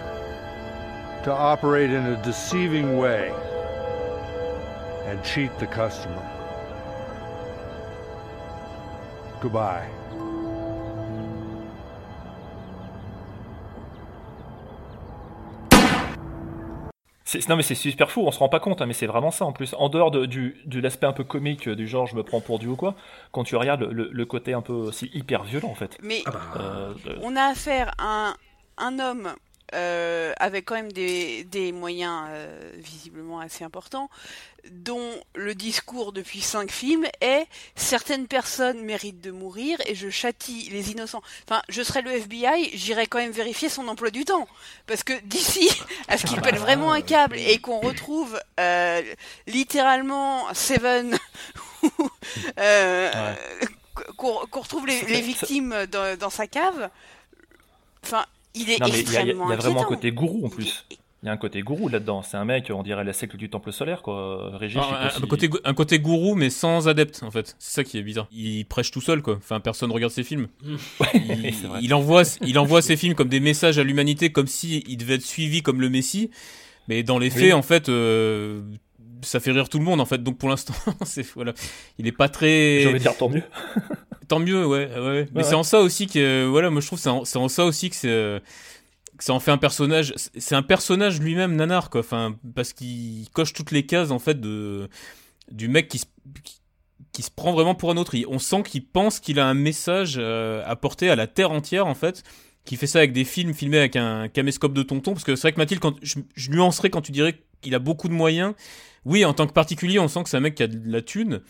to operate in a deceiving way and cheat the customer. Goodbye. C'est- Non mais c'est super fou, on se rend pas compte, hein, mais c'est vraiment ça en plus. En dehors de, du, de l'aspect un peu comique du genre je me prends pour Dieu ou quoi, quand tu regardes le, le- le côté un peu aussi hyper violent en fait. Mais Euh, euh, on a affaire à un, un homme euh, avec quand même des, des moyens euh, visiblement assez importants, dont le discours depuis cinq films est certaines personnes méritent de mourir et je châtie les innocents. Enfin, je serais le FBI, j'irais quand même vérifier son emploi du temps, parce que d'ici à ce qu'il Ah bah, pète vraiment un euh, câble et qu'on retrouve euh, littéralement Seven *laughs* euh, qu'on qu'on retrouve les, les victimes dans, dans sa cave. Enfin, il est non mais il y, a- y vraiment un côté gourou en plus. Il y a un côté gourou là-dedans. C'est un mec, on dirait la secte du temple solaire, quoi. Régis, un, si- un côté, gou- un côté gourou, mais sans adepte, en fait. C'est ça qui est bizarre. Il prêche tout seul, quoi. Enfin, personne regarde ses films. *laughs* *laughs* il, envoie, il envoie ses films comme des messages à l'humanité, comme si il devait être suivi comme le Messie. Mais dans les faits, Oui. en fait, euh, ça fait rire tout le monde, en fait. Donc pour l'instant, *laughs* c'est voilà, il est pas très. J'ai envie de dire tant mieux. Tant mieux, ouais, ouais. Mais Ouais, c'est en ça aussi que, voilà, moi je trouve que c'est en, ça aussi que c'est, que ça en fait un personnage. C'est un personnage lui-même nanar, quoi. Enfin, parce qu'il coche toutes les cases en fait de du mec qui se qui, qui se prend vraiment pour un autre. Il- on sent qu'il pense qu'il a un message euh, à porter à la terre entière en fait. Qui fait ça avec des films filmés avec un caméscope de tonton. Parce que c'est vrai que Mathilde, quand je, je nuancerais quand tu dirais qu'il a beaucoup de moyens. Oui, en tant que particulier, on sent que c'est un mec qui a de la thune.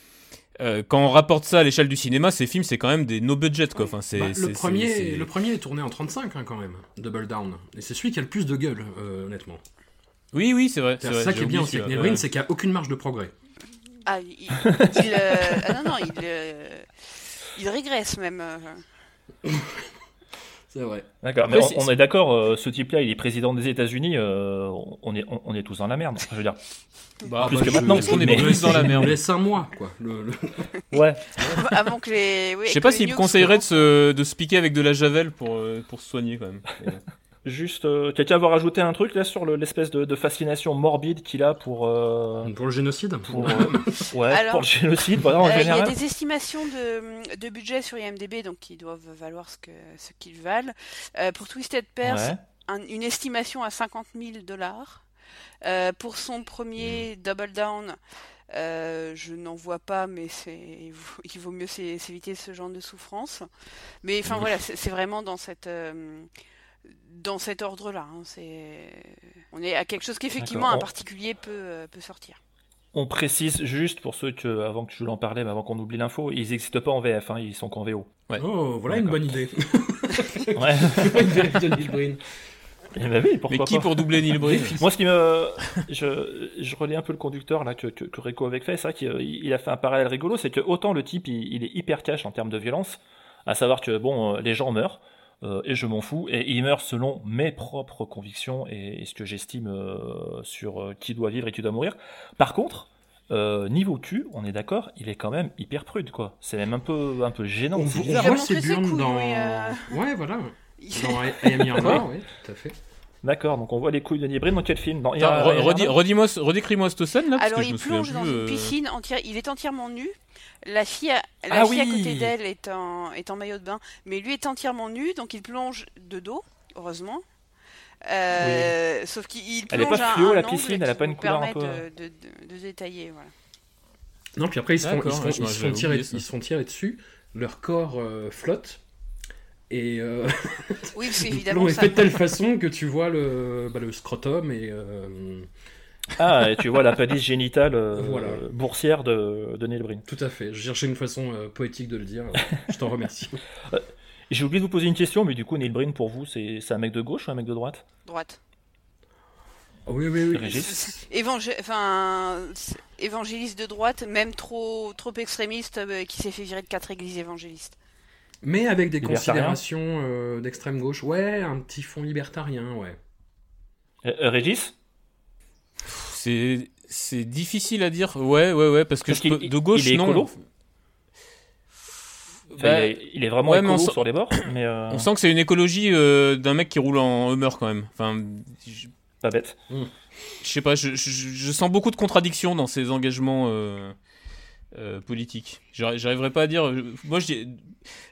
Euh, quand on rapporte ça à l'échelle du cinéma, ces films, c'est quand même des no budget, quoi. Enfin, c'est, Bah, le, premier, le premier est tourné en 35 hein, quand même, Double Down. Et c'est celui qui a le plus de gueule, euh, honnêtement. Oui, oui, c'est vrai. C'est ça qui est bien avec Neil Breen, c'est qu'il n'y a aucune marge de progrès. Ah, il, il, euh, ah non, non, il, euh, il régresse même. *laughs* C'est vrai. D'accord, mais on, on est d'accord, euh, ce type-là, il est président des États-Unis, euh, on, est, on, on est tous dans la merde. Je veux dire, Bah, plus bah, que je- maintenant. qu'on est mais- plus dans la Il merde nous laisse un mois, quoi. Le- le- *laughs* Ouais. Avant que les. oui, Je sais pas s'il me conseillerait de se, de se piquer avec de la javel pour, euh, pour se soigner, quand même. *laughs* Juste, euh, quelqu'un va rajouter un truc là sur le- l'espèce de, de fascination morbide qu'il a pour. euh, Pour le génocide pour, euh, *laughs* ouais, Alors, pour le génocide, voilà, en Euh, Il y a général. des estimations de, de budget sur IMDb, donc qui doivent valoir ce que ce qu'ils valent. Euh, pour Twisted Pair, Ouais. un- une estimation à 50 000 dollars. Euh, pour son premier Double Down, euh, je n'en vois pas, mais c'est il vaut, *laughs* il vaut mieux s'é- s'éviter ce genre de souffrance. Mais enfin voilà, c'est c'est vraiment dans cette euh, dans cet ordre-là. hein, c'est on est à quelque chose qu'effectivement un particulier peut euh, peut sortir. On précise juste pour ceux que, avant que je voulais en parler, mais avant qu'on oublie l'info, ils n'existent pas en VF, hein, ils sont qu'en VO. Oh, voilà une bonne idée. *laughs* Ouais. une vérité de Neil Breen. Eh ben oui, pourquoi Mais qui pas. pour doubler Neil Breen *laughs* Moi, ce qui me. Je, je relis un peu le conducteur là, que, que, que Rico avait fait. C'est vrai qu'il il a fait un parallèle rigolo. C'est que autant le type, il, il est hyper cash en termes de violence, à savoir que, bon, euh, les gens meurent, euh, et je m'en fous, et ils meurent selon mes propres convictions et, et ce que j'estime euh, sur euh, qui doit vivre et qui doit mourir. Par contre. euh, niveau cul, on est d'accord, il est quand même hyper prude, quoi. C'est même un peu, un peu gênant. On, voit ses burnes dans. oui, euh. Ouais, voilà. *laughs* Dans I I Am Your oui, tout à fait. D'accord, donc on voit les couilles de Nibrin dans quel film? Dans, redis-moi, ce- scène là, parce Alors il plonge dans plus, une euh, piscine entière, il est entièrement nu. La fille, à, la Ah fille à oui côté d'elle est en, est en maillot de bain, mais lui est entièrement nu, donc il plonge de dos, heureusement. Euh, Sauf qu'il il Elle est plonge pas à fluo, un la piscine, elle a pas une couleur un peu- de, de, de- de détailler. Voilà. Non, puis après, ils se font, ils D'accord, se font, ouais, ils se j'avais font tirer, ils se font tirer dessus, leur corps euh, flotte, et euh, Oui, parce *laughs* le qu'évidemment, plomb est fait de telle façon que tu vois le, bah, le scrotum et... euh, Ah, et tu vois la palisse génitale euh, Voilà. boursière de, de Neil Breen. Tout à fait, je cherchais une façon euh, poétique de le dire, *laughs* je t'en remercie. J'ai oublié de vous poser une question, mais du coup, Neil Breen, pour vous, c'est c'est un mec de gauche ou un mec de droite? Droite. Ah oui, oui, oui. Régis Évangé- enfin, c'est- évangéliste de droite, même trop, trop extrémiste, euh, qui s'est fait virer de quatre églises évangélistes. Mais avec des considérations euh, d'extrême gauche, ouais, un petit fond libertarien, ouais. Euh, euh, Régis? C'est c'est difficile à dire. Ouais, ouais, ouais, parce que Parce je peux- qu'il- de gauche il est non. écolo? Enfin, Bah, il, est, il est vraiment ouais, écolo on sent- sur les bords, mais euh, On sent que c'est une écologie euh, d'un mec qui roule en Hummer quand même. Enfin, je, pas bête. je sais pas, je, je- je sens beaucoup de contradictions dans ses engagements euh, euh, politiques. J'arri- J'arriverai pas à dire. Moi,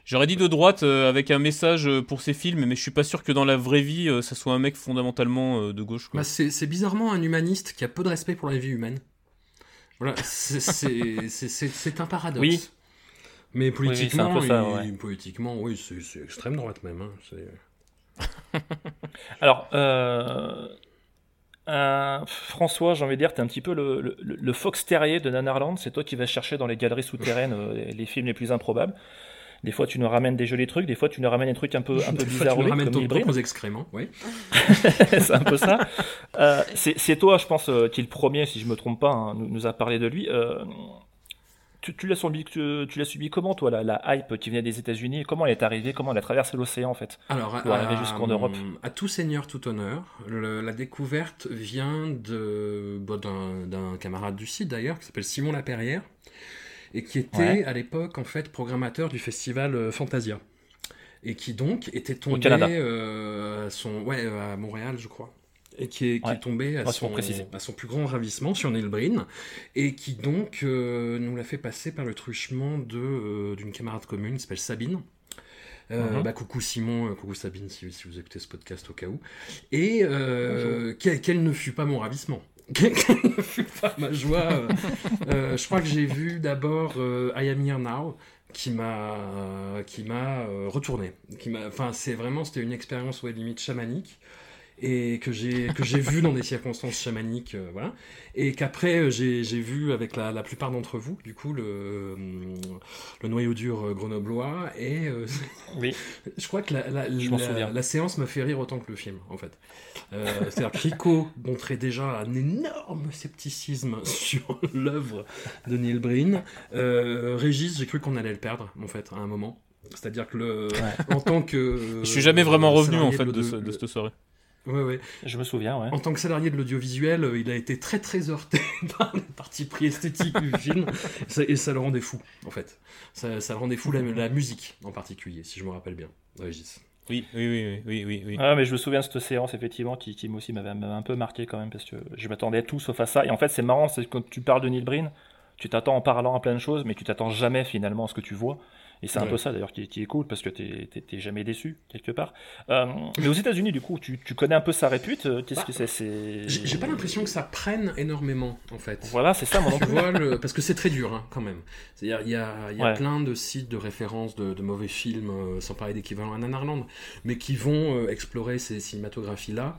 j'aurais dit de droite euh, avec un message euh, pour ses films, mais je suis pas sûr que dans la vraie vie, euh, ça soit un mec fondamentalement euh, de gauche. Bah, c'est bizarrement un humaniste qui a peu de respect pour la vie humaine. Voilà, c'est- un paradoxe. Oui. Mais oui, politiquement, peu ça, il- ouais. politiquement, oui, c'est extrême droite même. hein, *laughs* Alors, euh, François, j'ai envie de dire, t'es un petit peu le, le, le Fox Terrier de Nanarland. C'est toi qui vas chercher dans les galeries souterraines euh, les, films les plus improbables. Des fois, tu nous ramènes des jolis trucs. Des fois, tu nous ramènes des trucs un peu, un peu *laughs* bizarres. tu oui, ramènes ton propres excréments, oui. c'est un peu ça. Euh, c'est toi, je pense, qui est le premier, si je me trompe pas, hein, nous, nous a parlé de lui. Tu, tu l'as subi, tu, tu l'as subi comment, toi, la, la hype qui venait des États-Unis? Comment elle est arrivée? Comment elle a traversé l'océan, en fait Alors, pour à, arriver jusqu'en Europe? à tout seigneur, tout honneur, le- la découverte vient de bon, d'un camarade du site d'ailleurs, qui s'appelle Simon Laperrière, et qui était Ouais. à l'époque en fait programmateur du festival euh, Fantasia, et qui donc était tombé Canada. euh, à son, ouais, euh, à Montréal, je crois. Et qui est, qui Ouais. est tombé à Ouais, son, préciser. à son plus grand ravissement sur Neil Breen, et qui donc euh, nous l'a fait passer par le truchement de, euh, d'une camarade commune qui s'appelle Sabine. Euh, Mhm. bah, coucou Simon, coucou Sabine si, si vous écoutez ce podcast au cas où. Et euh, quel, quel ne fut pas mon ravissement? *laughs* Quelle ne fut pas ma joie? Je crois que j'ai vu d'abord I Am Here Now qui m'a qui m'a retourné. Qui m'a, enfin c'est vraiment c'était une expérience ouais, limite chamanique et que j'ai que j'ai vu dans des circonstances chamaniques, euh, voilà, et qu'après euh, j'ai j'ai vu avec la, la plupart d'entre vous, du coup le euh, le noyau dur grenoblois et euh, *laughs* Oui. je crois que la, la, séance m'a fait rire autant que le film en fait. Euh, C'est-à-dire que Rico montrait déjà un énorme scepticisme *laughs* sur l'œuvre de Neil Breen. Euh, Régis, j'ai cru qu'on allait le perdre en fait à un moment. C'est-à-dire que le, en tant que Je suis jamais vraiment revenu en fait de, de cette soirée. Ouais, ouais. Je me souviens, ouais. En tant que salarié de l'audiovisuel, euh, il a été très très heurté *laughs* par les parties pris esthétiques du film, Ça- et ça le rendait fou, en fait. Ça, ça le rendait fou, la, la musique en particulier, si je me rappelle bien, Régis. Oui, oui, oui, oui, oui, oui. Ah, mais je me souviens de cette séance, effectivement, qui, qui moi aussi m'avait un peu marqué quand même, parce que je m'attendais à tout sauf à ça. Et en fait, c'est marrant, c'est que quand tu parles de Neil Breen, tu t'attends en parlant à plein de choses, mais tu t'attends jamais finalement à ce que tu vois. Et c'est un peu ça d'ailleurs qui, qui est cool, parce que t'es jamais déçu, quelque part. Euh, mais aux États-Unis, du coup, tu, tu connais un peu sa répute. euh, Qu'est-ce Bah, que c'est c'est- J'ai pas l'impression que ça prenne énormément, en fait. Voilà, c'est ça, moi non Tu plus. vois, le- parce que c'est très dur, hein, quand même. C'est-à-dire, il y a, y a Ouais. plein de sites de référence de, de mauvais films, euh, sans parler d'équivalent à Nanarland, mais qui vont euh, explorer ces cinématographies-là.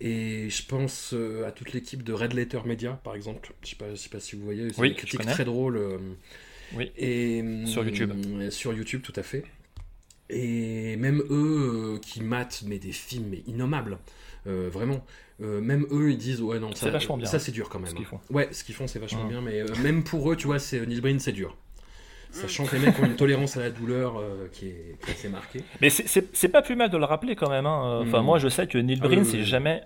Et je pense à toute l'équipe de Red Letter Media, par exemple. Je sais pas, je sais pas si vous voyez, c'est Oui, une critique très drôle. Oui. Et, Sur YouTube. euh, Sur YouTube, tout à fait. Et même eux euh, qui matent mais des films mais innommables, euh, vraiment. Euh, même eux ils disent ouais non ça, vachement bien, ça c'est dur quand même. ce qu'ils font. Ouais ce qu'ils font c'est vachement bien mais même pour eux tu vois c'est Neil Breen c'est dur. Sachant que les mecs ont une tolérance à la douleur qui, est, qui est assez marquée. Mais c'est- pas plus mal de le rappeler quand même. hein. Enfin, Mm. moi, je sais que Neil Ah Breen, oui, c'est oui. jamais.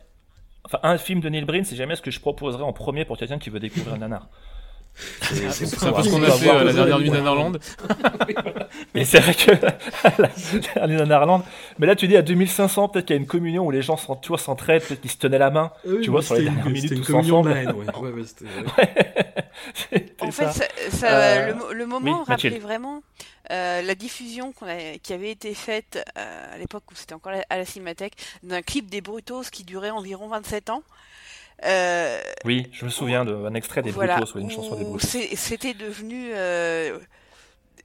Enfin, un film de Neil Breen, c'est jamais ce que je proposerais en premier pour quelqu'un qui veut découvrir un nanar. C'est C'est c'est un peu pour ce qu'on a fait à la dernière de- nuit d'Anarland. *laughs* Mais c'est vrai que *laughs* la nuit d'Anarland. Mais là, tu dis à 2500, peut-être qu'il y a une communion où les gens sont, tu vois, s'entraident, peut-être qu'ils se tenaient la main. tu vois, sur les dernières une- minutes tous communion de ensemble. la haine, ouais. Ouais, ouais, c'était- *laughs* C'était En fait, ça. ça, ça- Euh, le, mo- le moment oui, rappelait Mathilde. vraiment euh, la diffusion a- qui avait été faite euh, à l'époque où c'était encore la- à la Cinémathèque d'un clip des Brutos qui durait environ 27 ans. Euh, Oui, je me souviens d'un extrait des voilà, Brutos, ouais, une chanson des Brutos. C'était devenu. euh,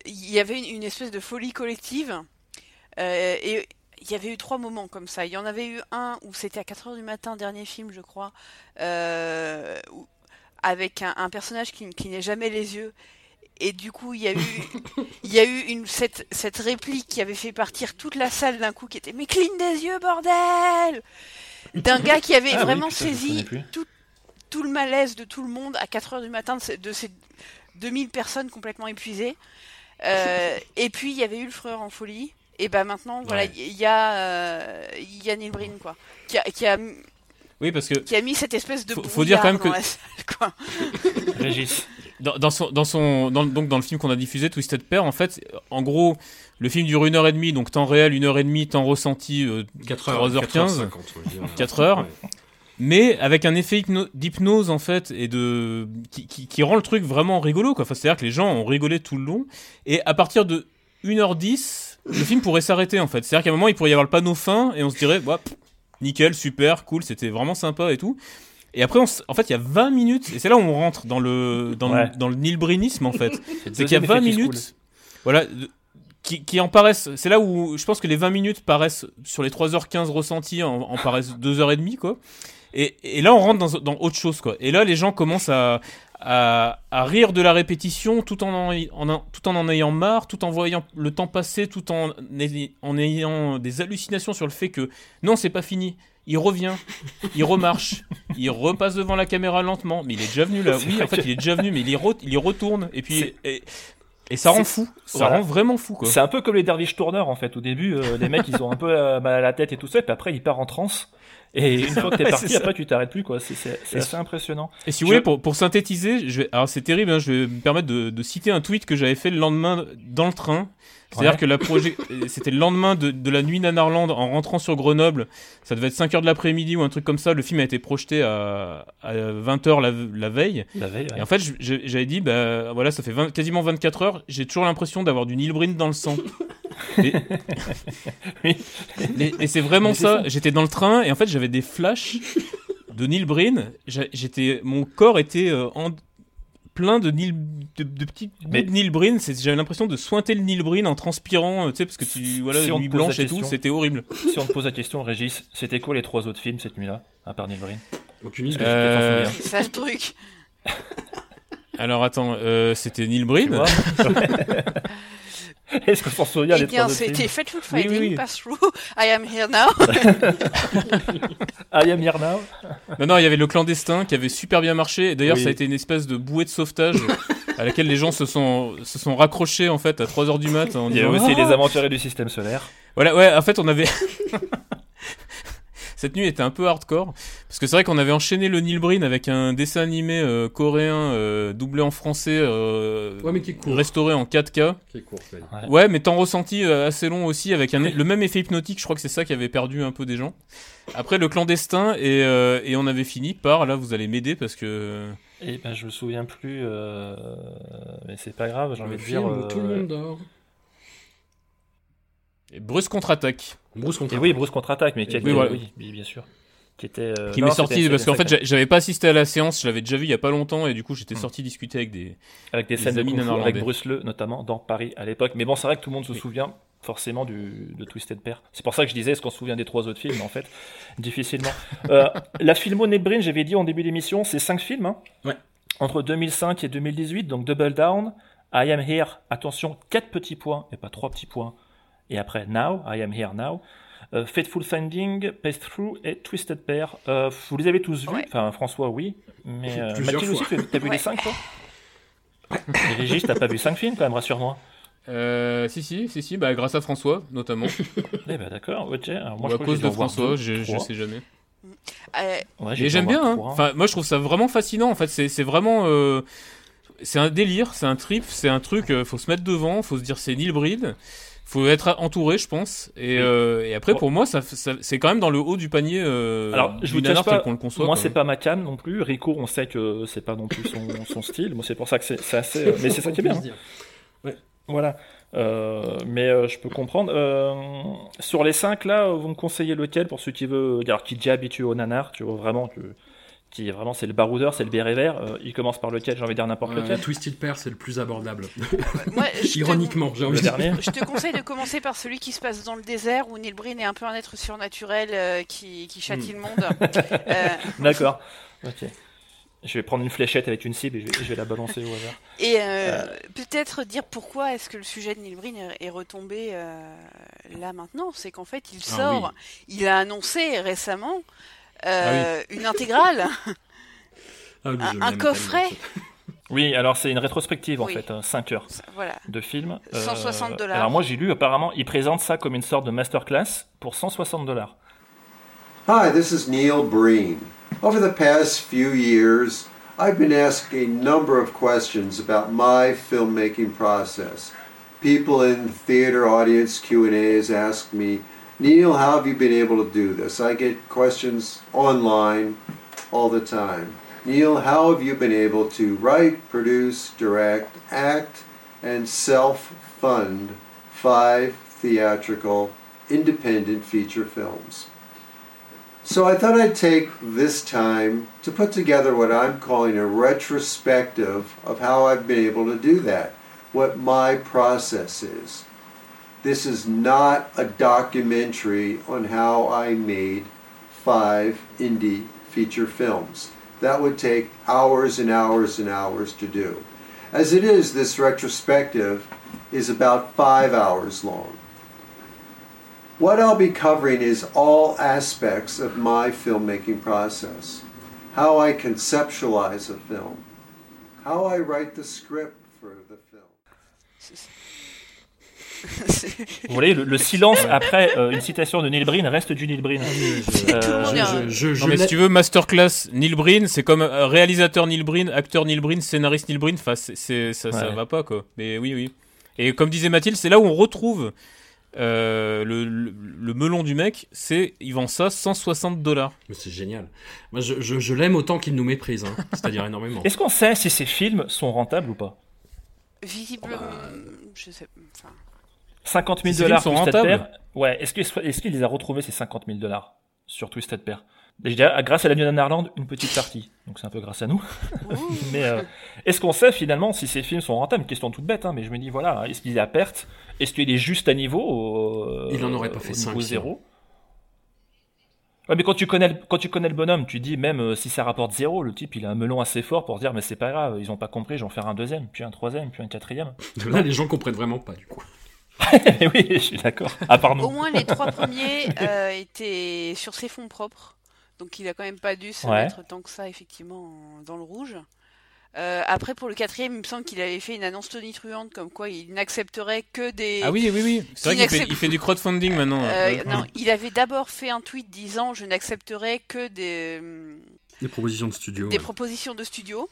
Il y avait une, une espèce de folie collective. euh, et il y avait eu trois moments comme ça. Il y en avait eu un où c'était à 4h du matin, dernier film, je crois, où- avec un, un personnage qui, qui n'est jamais les yeux. Et du coup, il y a eu, *laughs* il y a eu une, cette, cette réplique qui avait fait partir toute la salle d'un coup, qui était Mais cligne des yeux, bordel D'un gars qui avait Ah oui, vraiment putain, saisi tout, tout le malaise de tout le monde à 4 heures du matin de ces, de ces 2000 personnes complètement épuisées. Euh, et puis il y avait eu le frère en folie. Et ben maintenant, voilà, Ouais. il y a, euh, il y a Neil Breen, quoi, qui a, qui a, Oui, parce que qui a mis cette espèce de Faut- faut dire quand même que- salle, quoi. Régis. Dans, dans son, dans son, dans, donc dans le film qu'on a diffusé, Twisted Pair, en fait, en gros, le film dure une heure et demie, donc temps réel, une heure et demie, temps ressenti, euh, 4 heures, 3h15, 4h50, on va dire. *laughs* 4 heures. Mais avec un effet hypno- d'hypnose en fait et de qui, qui, qui rend le truc vraiment rigolo quoi. Enfin, c'est-à-dire que les gens ont rigolé tout le long et à partir de 1h10, le film pourrait s'arrêter en fait. C'est-à-dire qu'à un moment il pourrait y avoir le panneau fin et on se dirait bah, pff, nickel, super, cool, c'était vraiment sympa et tout. Et après, on s- en fait, il y a 20 minutes, et c'est là où on rentre dans le, dans Ouais. le, dans le Breenisme, en fait. *laughs* c'est qu'il y a deuxième 20 effet qui se minutes, voilà, qui, qui en paraissent, c'est là où je pense que les 20 minutes paraissent, sur les 3h15 ressentis, en, en paraissent 2h30, quoi. Et, et là, on rentre dans, dans autre chose, quoi. Et là, les gens commencent à, à, à rire de la répétition tout en en, en- tout en en ayant marre, tout en voyant le temps passer, tout en, en ayant des hallucinations sur le fait que non, c'est pas fini. Il revient, il remarche, il repasse devant la caméra lentement, mais il est déjà venu là. Oui, en fait, il est déjà venu, mais il y, re- il y retourne. Et puis, et, et ça rend fou. Ça voilà. rend vraiment fou, quoi. C'est un peu comme les derviches tourneurs en fait. Au début, euh, les mecs ils ont un peu euh, mal à la tête et tout ça, et puis après ils partent en transe. Et une fois que t'es parti, après tu t'arrêtes plus quoi. C'est- assez impressionnant. Et si vous voulez, pour, pour synthétiser, je vais, alors c'est terrible, hein, je vais me permettre de, de citer un tweet que j'avais fait le lendemain dans le train. C'est-à-dire Ouais. que la projet, euh, c'était le lendemain de, de la nuit Nanarland en rentrant sur Grenoble. Ça devait être 5h de l'après-midi ou un truc comme ça. Le film a été projeté à, à 20h la, la veille. La veille, ouais. Et en fait, j'avais dit, bah voilà, ça fait 20 quasiment 24 heures. J'ai toujours l'impression d'avoir du Neil Breen dans le sang. *laughs* Et, c'est vraiment ça. ça. J'étais dans le train et en fait, j'avais des flashs de Neil Breen. J'a- J'étais, mon corps était euh, en- plein de, Neil, de, de petits Mais- bouts de Neil Breen. C'est- J'avais l'impression de sointer le Neil Breen en transpirant, euh, tu sais, parce que tu, voilà, Si nuit blanche et tout, c'était horrible. *laughs* Si on te pose la question, Régis, c'était quoi les trois autres films cette nuit-là, à part Neil Breen Aucune idée. Euh, C'est ça le truc. *laughs* Alors attends, euh, c'était Neil Tu Breen. vois? *laughs* *laughs* Est-ce qu'on s'en souvient Eh les bien, trois autres c'était films Fateful Oui, oui, Finding, oui. Pass Through, I Am Here Now. *laughs* I am here now. Non, non, il y avait le clandestin qui avait super bien marché. Et D'ailleurs, Oui. ça a été une espèce de bouée de sauvetage à laquelle les gens se sont, se sont raccrochés en fait à 3h du mat. En Il y a disant, aussi Ah les aventuriers du système solaire. Voilà, ouais, en fait, on avait. *laughs* Cette nuit était un peu hardcore. Parce que c'est vrai qu'on avait enchaîné le Neil Breen avec un dessin animé euh, coréen euh, doublé en français, euh, Ouais, mais qui est court. restauré en 4K. Qui est court, Ouais. Ouais, mais temps ressenti euh, assez long aussi, avec un, le même effet hypnotique. Je crois que c'est ça qui avait perdu un peu des gens. Après, le clandestin, et, euh, et on avait fini par. Là, vous allez m'aider parce que. Et ben, je me souviens plus, euh, mais c'est pas grave, j'ai envie de dire. où euh, tout le monde dort. Et Bruce contre-attaque. Bruce contre Et oui, Bruce contre-attaque, mais qui Et était, oui, voilà. oui, bien sûr. Qui était. euh, Qui m'est sorti parce qu'en fait j'avais pas assisté à la séance, je l'avais déjà vu il y a pas longtemps et du coup j'étais Hmm. sorti discuter avec des Avec des les scènes de amis néerlandais. avec Bruce Le, notamment, dans Paris à l'époque. Mais bon, c'est vrai que tout le monde se Oui. souvient forcément du, de Twisted Pair. C'est pour ça que je disais, est-ce qu'on se souvient des trois autres films en fait, difficilement. *laughs* Euh, la filmo Neil Breen, j'avais dit en début d'émission, c'est cinq films. hein. Ouais. Entre 2005 et 2018, donc Double Down, I Am Here, attention, quatre petits points et pas trois petits points. Et après Now, I Am Here Now. Euh, Fateful Finding, Pass Through et Twisted Pair. Euh, vous les avez tous vus Ouais. Enfin, François, oui. Mais euh, Mathilde aussi, tu as vu Ouais. les cinq, toi *laughs* Et Régis, t'as pas vu cinq films quand même, rassure-moi. Euh, si si si si bah grâce à François notamment Eh ben d'accord, ok. Alors, moi, ou je à cause de François, deux, je, je sais jamais. Ouais, j'aime en bien hein. Enfin moi je trouve ça vraiment fascinant en fait, c'est vraiment euh, c'est un délire, c'est un trip, c'est un truc euh, faut se mettre devant, faut se dire c'est Neil Breen. Faut être entouré, je pense. Et, Oui. euh, et après, Bon. pour moi, ça, ça- c'est quand même dans le haut du panier. Euh, Alors, je du vous nanar cache pas, tel qu'on le conçoit. moi c'est pas ma cam non plus. Rico, on sait que c'est pas non plus son, *laughs* son style. Moi c'est pour ça que c'est c'est assez. Mais c'est ça qui est bien. hein. Voilà. Euh, mais euh, je peux comprendre. Euh, sur les cinq là, vous me conseillez lequel pour ceux qui veulent, alors qui est déjà habitué au nanar, tu vois vraiment, que- qui est vraiment c'est le baroudeur, c'est le béret vert. Euh, il commence par lequel J'ai envie de dire n'importe Euh, lequel. Twisted Pair, c'est le plus abordable. *laughs* *laughs* Ironiquement, j'ai envie Le de dire. dernier. *laughs* Je te conseille de commencer par celui qui se passe dans le désert où Neil Breen est un peu un être surnaturel euh, qui, qui châtie le monde. Euh, D'accord. Ok. Je vais prendre une fléchette avec une cible et je vais, je vais la balancer au hasard. et euh, peut-être dire pourquoi est-ce que le sujet de Neil Breen est, retombé euh, là maintenant? C'est qu'en fait, il Ah sort, il a annoncé récemment euh, une intégrale, *laughs* Ah, un, un coffret. Oui, alors c'est une rétrospective en Oui. fait, 5 heures Voilà. de film. 160 Euh, dollars. Alors moi j'ai lu apparemment, il présente ça comme une sorte de masterclass pour 160 dollars. Hi, this is Neil Breen. Over the past few years, I've been asked a number of questions about my filmmaking process. People in theater audience Q&As ask me, "Neil, how have you been able to do this?" I get questions online all the time. Neil, how have you been able to write, produce, direct, act, and self-fund five theatrical independent feature films? So I thought I'd take this time to put together what I'm calling a retrospective of how I've been able to do that, what my process is. This is not a documentary on how I made five indie feature films. That would take hours and hours and hours to do. As it is, this retrospective is about five hours long. What I'll be covering is all aspects of my filmmaking process how I conceptualize a film, how I write the script for the film. Vous voyez, le, le silence après euh, une citation de Neil Breen reste du Neil Breen. Euh, non, mais si tu veux, masterclass Neil Breen, c'est comme euh, réalisateur Neil Breen, acteur Neil Breen, scénariste Neil Breen. Enfin, ça, ça va pas quoi. Mais oui, oui. Et comme disait Mathilde, c'est là où on retrouve euh, le, le, le melon du mec. C'est il vend ça 160 dollars. Mais c'est génial. Moi, je, je- je l'aime autant qu'il nous méprise, hein. c'est-à-dire énormément. Est-ce qu'on sait si ces films sont rentables ou pas? Visiblement, je sais. Enfin, 50 000 Ces dollars sont Twisted rentables Pair. Ouais, est-ce qu'il les a retrouvés ces 50 000 dollars sur Twisted Pair? Déjà, grâce à la New Ireland, une petite partie. Donc c'est un peu grâce à nous. *laughs* mais euh, est-ce qu'on sait finalement si ces films sont rentables? Une question toute bête, hein, mais je me dis voilà, est-ce qu'il est à perte? Est-ce qu'il est juste à niveau euh, Il en aurait pas fait niveau cinq, zéro? Ouais, mais quand tu connais le, quand tu connais le bonhomme, tu dis même euh, si ça rapporte zéro, le type il a un melon assez fort pour dire mais c'est pas grave, ils ont pas compris, j'en faire un deuxième, puis un troisième, puis un quatrième. *laughs* Là, les gens comprennent vraiment pas, du coup. *laughs* oui, je suis d'accord. À part nous. Au moins les trois premiers euh, étaient sur ses fonds propres, donc il a quand même pas dû se Ouais. mettre tant que ça effectivement en- dans le rouge. Euh, après pour le quatrième, il me semble qu'il avait fait une annonce tonitruante comme quoi il n'accepterait que des. Ah oui, oui, oui. C'est vrai qu'il fait, fait du crowdfunding maintenant. Euh, Ouais. non, il avait d'abord fait un tweet disant je n'accepterai que des Des propositions de studio. des ouais. propositions de studio.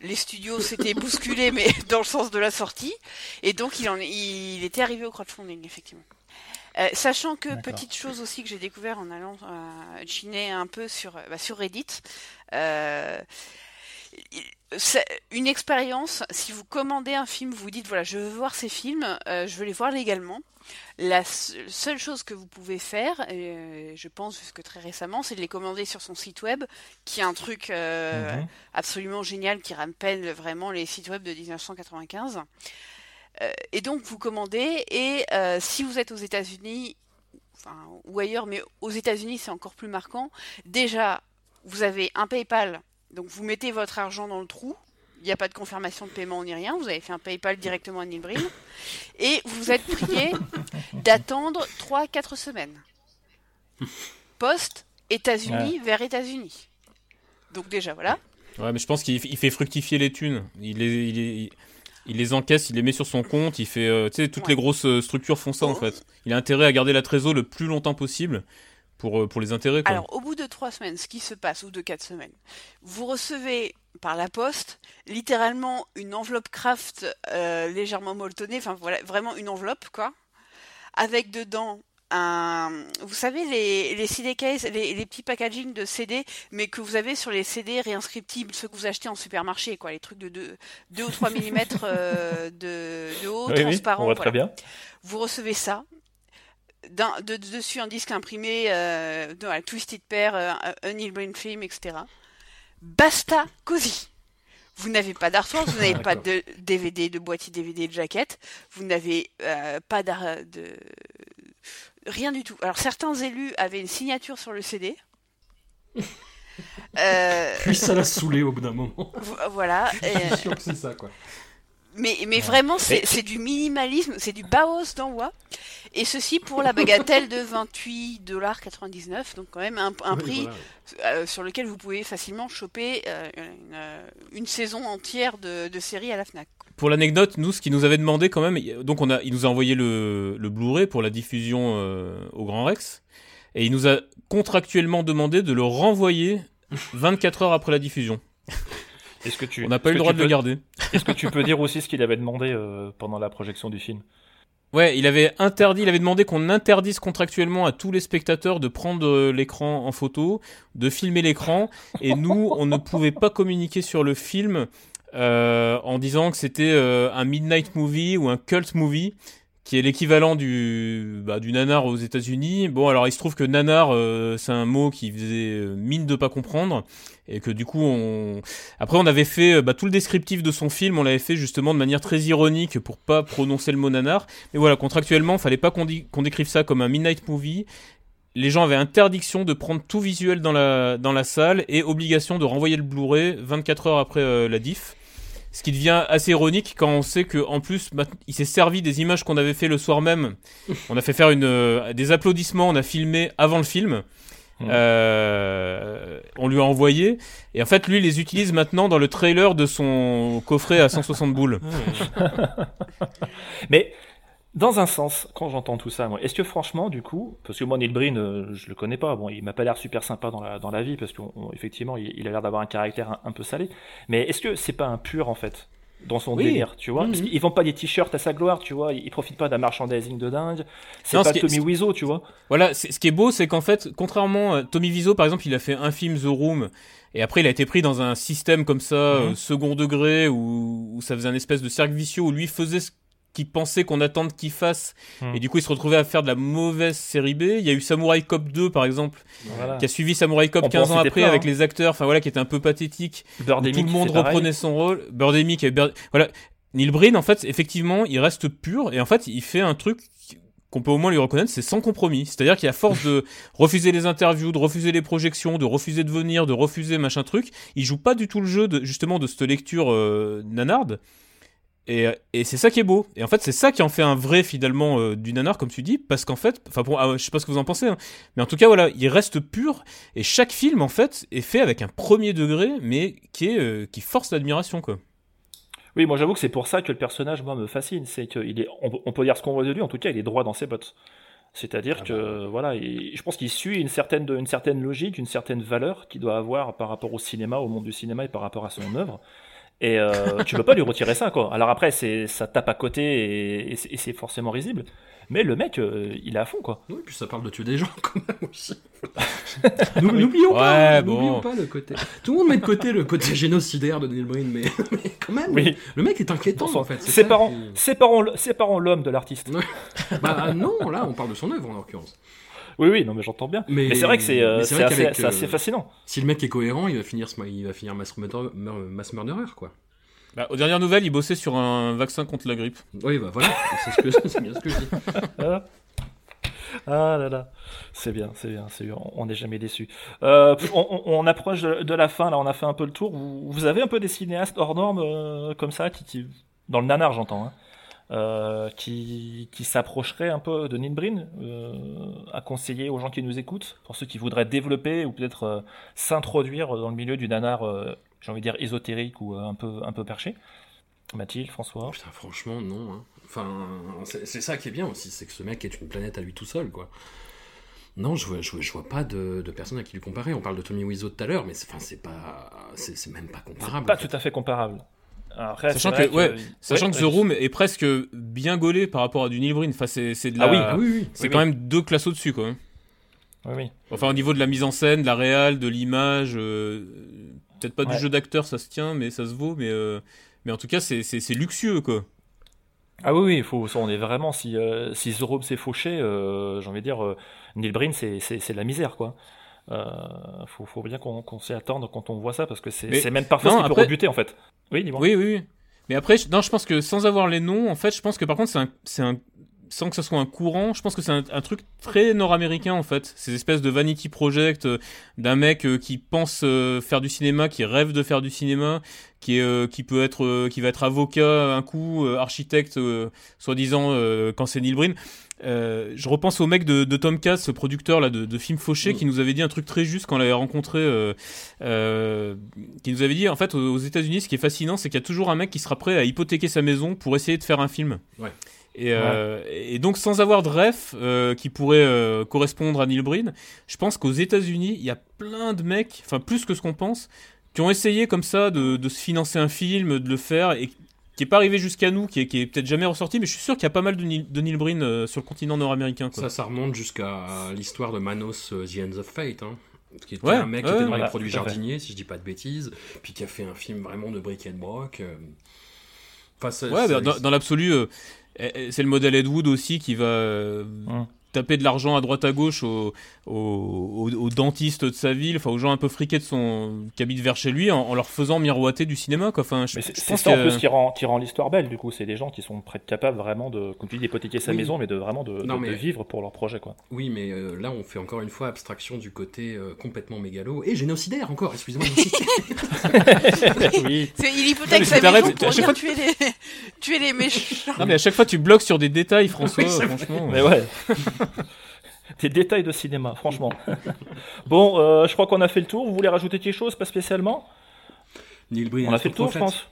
Les studios s'étaient bousculés, mais *laughs* dans le sens de la sortie. Et donc, il, en, il était arrivé au crowdfunding, effectivement. Euh, sachant que, petite chose aussi que j'ai découvert en allant euh, chiner un peu sur, bah, sur Reddit, euh, une expérience, si vous commandez un film, vous dites, voilà, je veux voir ces films, euh, je veux les voir légalement. La se- seule chose que vous pouvez faire, et je pense jusque très récemment, c'est de les commander sur son site web, qui est un truc euh, Mhm. absolument génial qui rappelle vraiment les sites web de 1995. Euh, et donc vous commandez et euh, si vous êtes aux États-Unis, enfin ou ailleurs, mais aux États-Unis c'est encore plus marquant. Déjà, vous avez un PayPal, donc vous mettez votre argent dans le trou. Il n'y a pas de confirmation de paiement ni rien. Vous avez fait un PayPal directement à Neil Breen. Et vous êtes prié *laughs* d'attendre 3-4 semaines. Poste États-Unis vers États-Unis. Donc déjà, voilà. Ouais, mais je pense qu'il il fait fructifier les thunes. Il les, il, les- il les encaisse, il les met sur son compte. Il fait, euh, tu sais, toutes Ouais. les grosses euh, structures font ça en fait. Il a intérêt à garder la trésor le plus longtemps possible pour, euh, pour les intérêts. Quoi. Alors, au bout de trois semaines, ce qui se passe, ou de quatre semaines, vous recevez par la poste littéralement une enveloppe craft euh, légèrement molletonnée, enfin voilà, vraiment une enveloppe, quoi, avec dedans un. Vous savez, les, les CD case, les, les petits packaging de CD, mais que vous avez sur les CD réinscriptibles, ceux que vous achetez en supermarché, quoi, les trucs de 2, ou 3 mm de, de haut, Oui, oui, transparent. on voit très voilà. bien. Vous recevez ça. De, dessus un disque imprimé, euh, Twisted Pair, euh, un Brain film, etc. Basta cosy. Vous n'avez pas d'artwork, vous n'avez *laughs* pas de DVD, de boîtier DVD, de jaquette, vous n'avez euh, pas de rien du tout. Alors certains élus avaient une signature sur le CD. *laughs* Euh, Puis ça l'a saoulé au bout d'un moment. vo- voilà. Je et- sûr que c'est ça, quoi. Mais, mais vraiment, c'est c'est du minimalisme, c'est du Bauhaus d'envoi. Et ceci pour la bagatelle de 28,99$, donc quand même un, un Oui, prix voilà. euh, sur lequel vous pouvez facilement choper euh, une, euh, une saison entière de, de séries à la FNAC. Pour l'anecdote, nous, ce qu'il nous avait demandé quand même, donc on a, il nous a envoyé le, le Blu-ray pour la diffusion euh, au Grand Rex, et il nous a contractuellement demandé de le renvoyer 24 heures après la diffusion. Est-ce que tu, On n'a pas eu le droit de le garder. Est-ce que tu peux dire aussi ce qu'il avait demandé euh, pendant la projection du film? Ouais, il avait interdit, il avait demandé qu'on interdise contractuellement à tous les spectateurs de prendre euh, l'écran en photo, de filmer l'écran, et nous, on ne pouvait pas communiquer sur le film euh, en disant que c'était euh, un midnight movie ou un cult movie, qui est l'équivalent du bah, du nanar aux États-Unis. Bon, alors il se trouve que nanar, euh, c'est un mot qui faisait euh, mine de pas comprendre, et que du coup, on après on avait fait euh, bah, tout le descriptif de son film, on l'avait fait justement de manière très ironique pour pas prononcer le mot nanar. Mais voilà, contractuellement, fallait pas qu'on décrive ça comme un midnight movie. Les gens avaient interdiction de prendre tout visuel dans la, dans la salle et obligation de renvoyer le Blu-ray 24 heures après la diff. Ce qui devient assez ironique quand on sait que en plus il s'est servi des images qu'on avait fait le soir même. *laughs* On a fait faire une, euh, des applaudissements, on a filmé avant le film. Euh, on lui a envoyé et en fait lui il les utilise maintenant dans le trailer de son coffret à 160 boules. *laughs* Mais dans un sens, quand j'entends tout ça, moi, est-ce que franchement, du coup, parce que moi Neil Breen, euh, je le connais pas, bon, il m'a pas l'air super sympa dans la dans la vie parce qu'effectivement, il, il a l'air d'avoir un caractère un, un peu salé. Mais est-ce que c'est pas un pur en fait dans son Oui. délire, tu vois? Mhm. Parce qu'ils vendent pas des t-shirts à sa gloire, tu vois. Ils profitent pas d'un merchandising de dingue. C'est Non, pas ce qui est- Tommy Wiseau, tu vois? Voilà, ce qui est beau, c'est qu'en fait, contrairement à Tommy Wiseau, par exemple, il a fait un film The Room, et après il a été pris dans un système comme ça, euh, second degré, où, où ça faisait un espèce de cercle vicieux, où lui faisait ce qu'il pensait qu'on attende qu'il fasse, Mhm. et du coup il se retrouvait à faire de la mauvaise série B. Il y a eu Samurai Cop 2, par exemple, Voilà. qui a suivi Samurai Cop On 15 peut en ans après plein, avec hein. les acteurs, enfin voilà, qui était un peu pathétique. Birdemic, tout le monde pareil. reprenait son rôle. Birdemic et Bird- voilà. Neil Breen, en fait, effectivement, il reste pur et en fait, il fait un truc qu'on peut au moins lui reconnaître, c'est sans compromis. C'est-à-dire qu'à force de *laughs* refuser les interviews, de refuser les projections, de refuser de venir, de refuser machin truc, il joue pas du tout le jeu de, justement de cette lecture euh, nanarde. Et, et c'est ça qui est beau. Et en fait, c'est ça qui en fait un vrai finalement euh, du nanar, comme tu dis, parce qu'en fait, enfin bon, ah, je sais pas ce que vous en pensez, hein, mais en tout cas voilà, il reste pur. Et chaque film en fait est fait avec un premier degré, mais qui est euh, qui force l'admiration quoi. Oui, moi j'avoue que c'est pour ça que le personnage, moi, me fascine. C'est qu'il est, on, on peut dire ce qu'on veut de lui, en tout cas, il est droit dans ses bottes. C'est-à-dire que, voilà, il- je pense qu'il suit une certaine, une certaine logique, une certaine valeur qu'il doit avoir par rapport au cinéma, au monde du cinéma et par rapport à son œuvre. Et euh, tu peux pas lui retirer ça, quoi. Alors après, c'est, ça tape à côté et, et c'est- forcément risible. Mais le mec, euh, il est à fond, quoi. Oui, puis ça parle de tuer des gens *laughs* quand même aussi. *laughs* N'oublions Ouais, pas, bon. n'oublions pas le côté. Tout le monde met de côté le côté génocidaire de Neil Breen, mais, *laughs* mais quand même, Oui. le mec est inquiétant en fait. Séparons, qui- séparons l'homme de l'artiste. Bah non, là on parle de son œuvre en l'occurrence. Oui, oui, non, mais j'entends bien. Mais, c'est vrai que c'est, euh, assez, euh, fascinant. Si le mec est cohérent, il va finir, il va finir mass, murder- mur- mass murderer quoi. Bah, aux dernières nouvelles, il bossait sur un vaccin contre la grippe. Oui, bah voilà, *laughs* c'est ce que- c'est bien ce que je dis. *laughs* Ah. Ah là là, c'est bien, c'est bien, c'est bien, on n'est jamais déçu. Euh, on, on- on approche de, de la fin, là, on a fait un peu le tour. Vous, vous avez un peu des cinéastes hors normes euh, comme ça, qui, qui- dans le nanar, j'entends, hein, euh, qui, qui s'approcheraient un peu de Neil Breen, euh, à conseiller aux gens qui nous écoutent, pour ceux qui voudraient développer ou peut-être euh, s'introduire dans le milieu du nanar, j'ai envie de dire ésotérique ou un peu, un peu perché. Mathilde, François? Putain, franchement, non. hein. Enfin, c'est ça qui est bien aussi, c'est que ce mec est une planète à lui tout seul, quoi. Non, je vois, je vois, je vois pas de, de personne à qui lui comparer. On parle de Tommy Wiseau tout à l'heure, mais c'est enfin, c'est pas, c'est même pas comparable. Pas en fait. tout à fait comparable. Après, Sachant que, ouais, sachant ouais, que The Room est presque bien gaulé par rapport à du Neil Breen. Enfin, c'est c'est de la, Ah oui, ah oui, oui. c'est Oui, quand même deux classes au-dessus, quoi. Oui, oui. Enfin, au niveau de la mise en scène, de la réal, de l'image, euh, peut-être pas du jeu d'acteur, ça se tient, mais ça se vaut. Mais, euh, mais en tout cas, c'est c'est- c'est luxueux, quoi. Ah oui, oui, faut, on est vraiment, si, euh, si The Room s'est fauché, j'ai envie de dire, Neil Breen, c'est, c'est, c'est de la misère, quoi. Euh, faut, faut bien qu'on, qu'on s'y attende quand on voit ça, parce que c'est, même parfois non, ce qui peut rebuter, en fait. Oui, dis-moi. Oui, oui, oui. Mais après, je- non, je pense que sans avoir les noms, en fait, je pense que par contre, c'est un, c'est un, sans que ce soit un courant, je pense que c'est un, un truc très nord-américain, en fait. Ces espèces de vanity project euh, d'un mec euh, qui pense euh, faire du cinéma, qui rêve de faire du cinéma, qui est, qui peut être, qui va être avocat un coup, architecte, soi-disant, quand c'est Neil Breen. Je repense au mec de, de Tom Case, ce producteur là de, de films fauchés, qui nous avait dit un truc très juste quand on l'avait rencontré, qui nous avait dit en fait aux aux États-Unis, ce qui est fascinant, c'est qu'il y a toujours un mec qui sera prêt à hypothéquer sa maison pour essayer de faire un film. Ouais. Et, euh, et donc sans avoir de ref euh, qui pourrait euh, correspondre à Neil Breen, je pense qu'aux États-Unis, il y a plein de mecs, enfin plus que ce qu'on pense, qui ont essayé comme ça de, de se financer un film, de le faire et qui est pas arrivé jusqu'à nous, qui est, qui est peut-être jamais ressorti, mais je suis sûr qu'il y a pas mal de Neil, de Neil Breen euh, sur le continent nord-américain. quoi. Ça, ça remonte jusqu'à l'histoire de Manos euh, The Ends of Fate, hein, qui était Ouais, un mec qui était dans voilà, les produits jardiniers, si je dis pas de bêtises, puis qui a fait un film vraiment de brick and broc. euh. Enfin, Ouais, bah, dans, dans l'absolu, euh, c'est le modèle Ed Wood aussi qui va euh, taper de l'argent à droite à gauche aux, aux, aux dentistes de sa ville, enfin aux gens un peu friqués de son qui habitent vers chez lui, en, en leur faisant miroiter du cinéma. Quoi. Enfin, je, c'est je c'est pense ça en plus qui rend, qui rend l'histoire belle, du coup. C'est des gens qui sont prêts, capables vraiment de, comme tu dis, d'hypothéquer sa Oui. maison, mais de vraiment de, Non, de- de mais- vivre pour leur projet, quoi. Oui, mais euh, là, on fait encore une fois abstraction du côté euh, complètement mégalo et génocidaire encore, excusez-moi. *laughs* *laughs* oui. C'est- Il hypothèque sa maison à pour chaque venir fois- tuer les, *laughs* tuer les méchants. Non, mais à chaque fois, tu bloques sur des détails, François, Oui, c'est franchement. Mais ouais. *laughs* Des détails de cinéma, franchement. *laughs* bon, euh, je crois qu'on a fait le tour. Vous voulez rajouter quelque chose, pas spécialement? Neil On a fait le tour, je pense.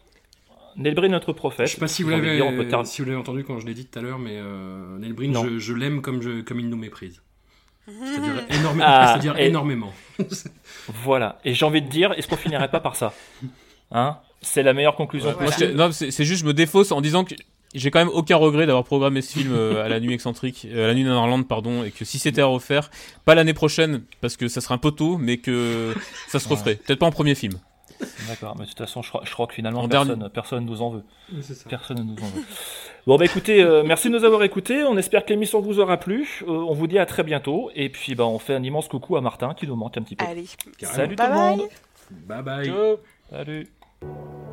Neil notre prophète. Je sais pas si vous l'avez si vous l'avez entendu quand je l'ai dit tout à l'heure, mais euh, Neil je, je l'aime comme, je, comme il nous méprise. C'est-à-dire *laughs* énorme- Ah, c'est-à-dire et- énormément. Voilà. Et j'ai envie de dire, est-ce qu'on finirait pas par ça? Hein? C'est la meilleure conclusion non, c'est c'est juste, je me défausse en disant que j'ai quand même aucun regret d'avoir programmé ce film euh, à la nuit excentrique, euh, à la nuit pardon, et que si c'était à refaire, pas l'année prochaine, parce que ça serait un peu tôt, mais que ça se referait. Peut-être pas en premier film. D'accord, mais de toute façon, je crois, je crois que finalement, En personne, dernier. personne nous en veut. Ça. Personne ne nous en veut. Bon, bah écoutez, euh, merci de nous avoir écoutés. On espère que l'émission vous aura plu. Euh, on vous dit à très bientôt. Et puis, bah, on fait un immense coucou à Martin qui nous manque un petit peu. Allez. Salut Bye tout le bye. monde. Bye bye. Salut.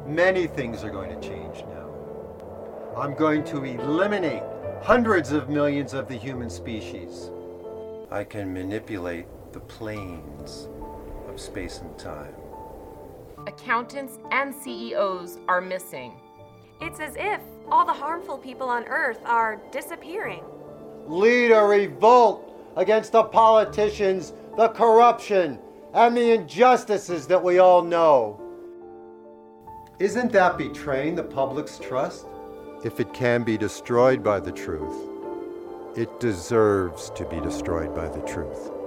Many things are going to change now. I'm going to eliminate hundreds of millions of the human species. I can manipulate the planes of space and time. Accountants and CEOs are missing. It's as if all the harmful people on Earth are disappearing. Lead a revolt against the politicians, the corruption, and the injustices that we all know. Isn't that betraying the public's trust? If it can be destroyed by the truth, it deserves to be destroyed by the truth.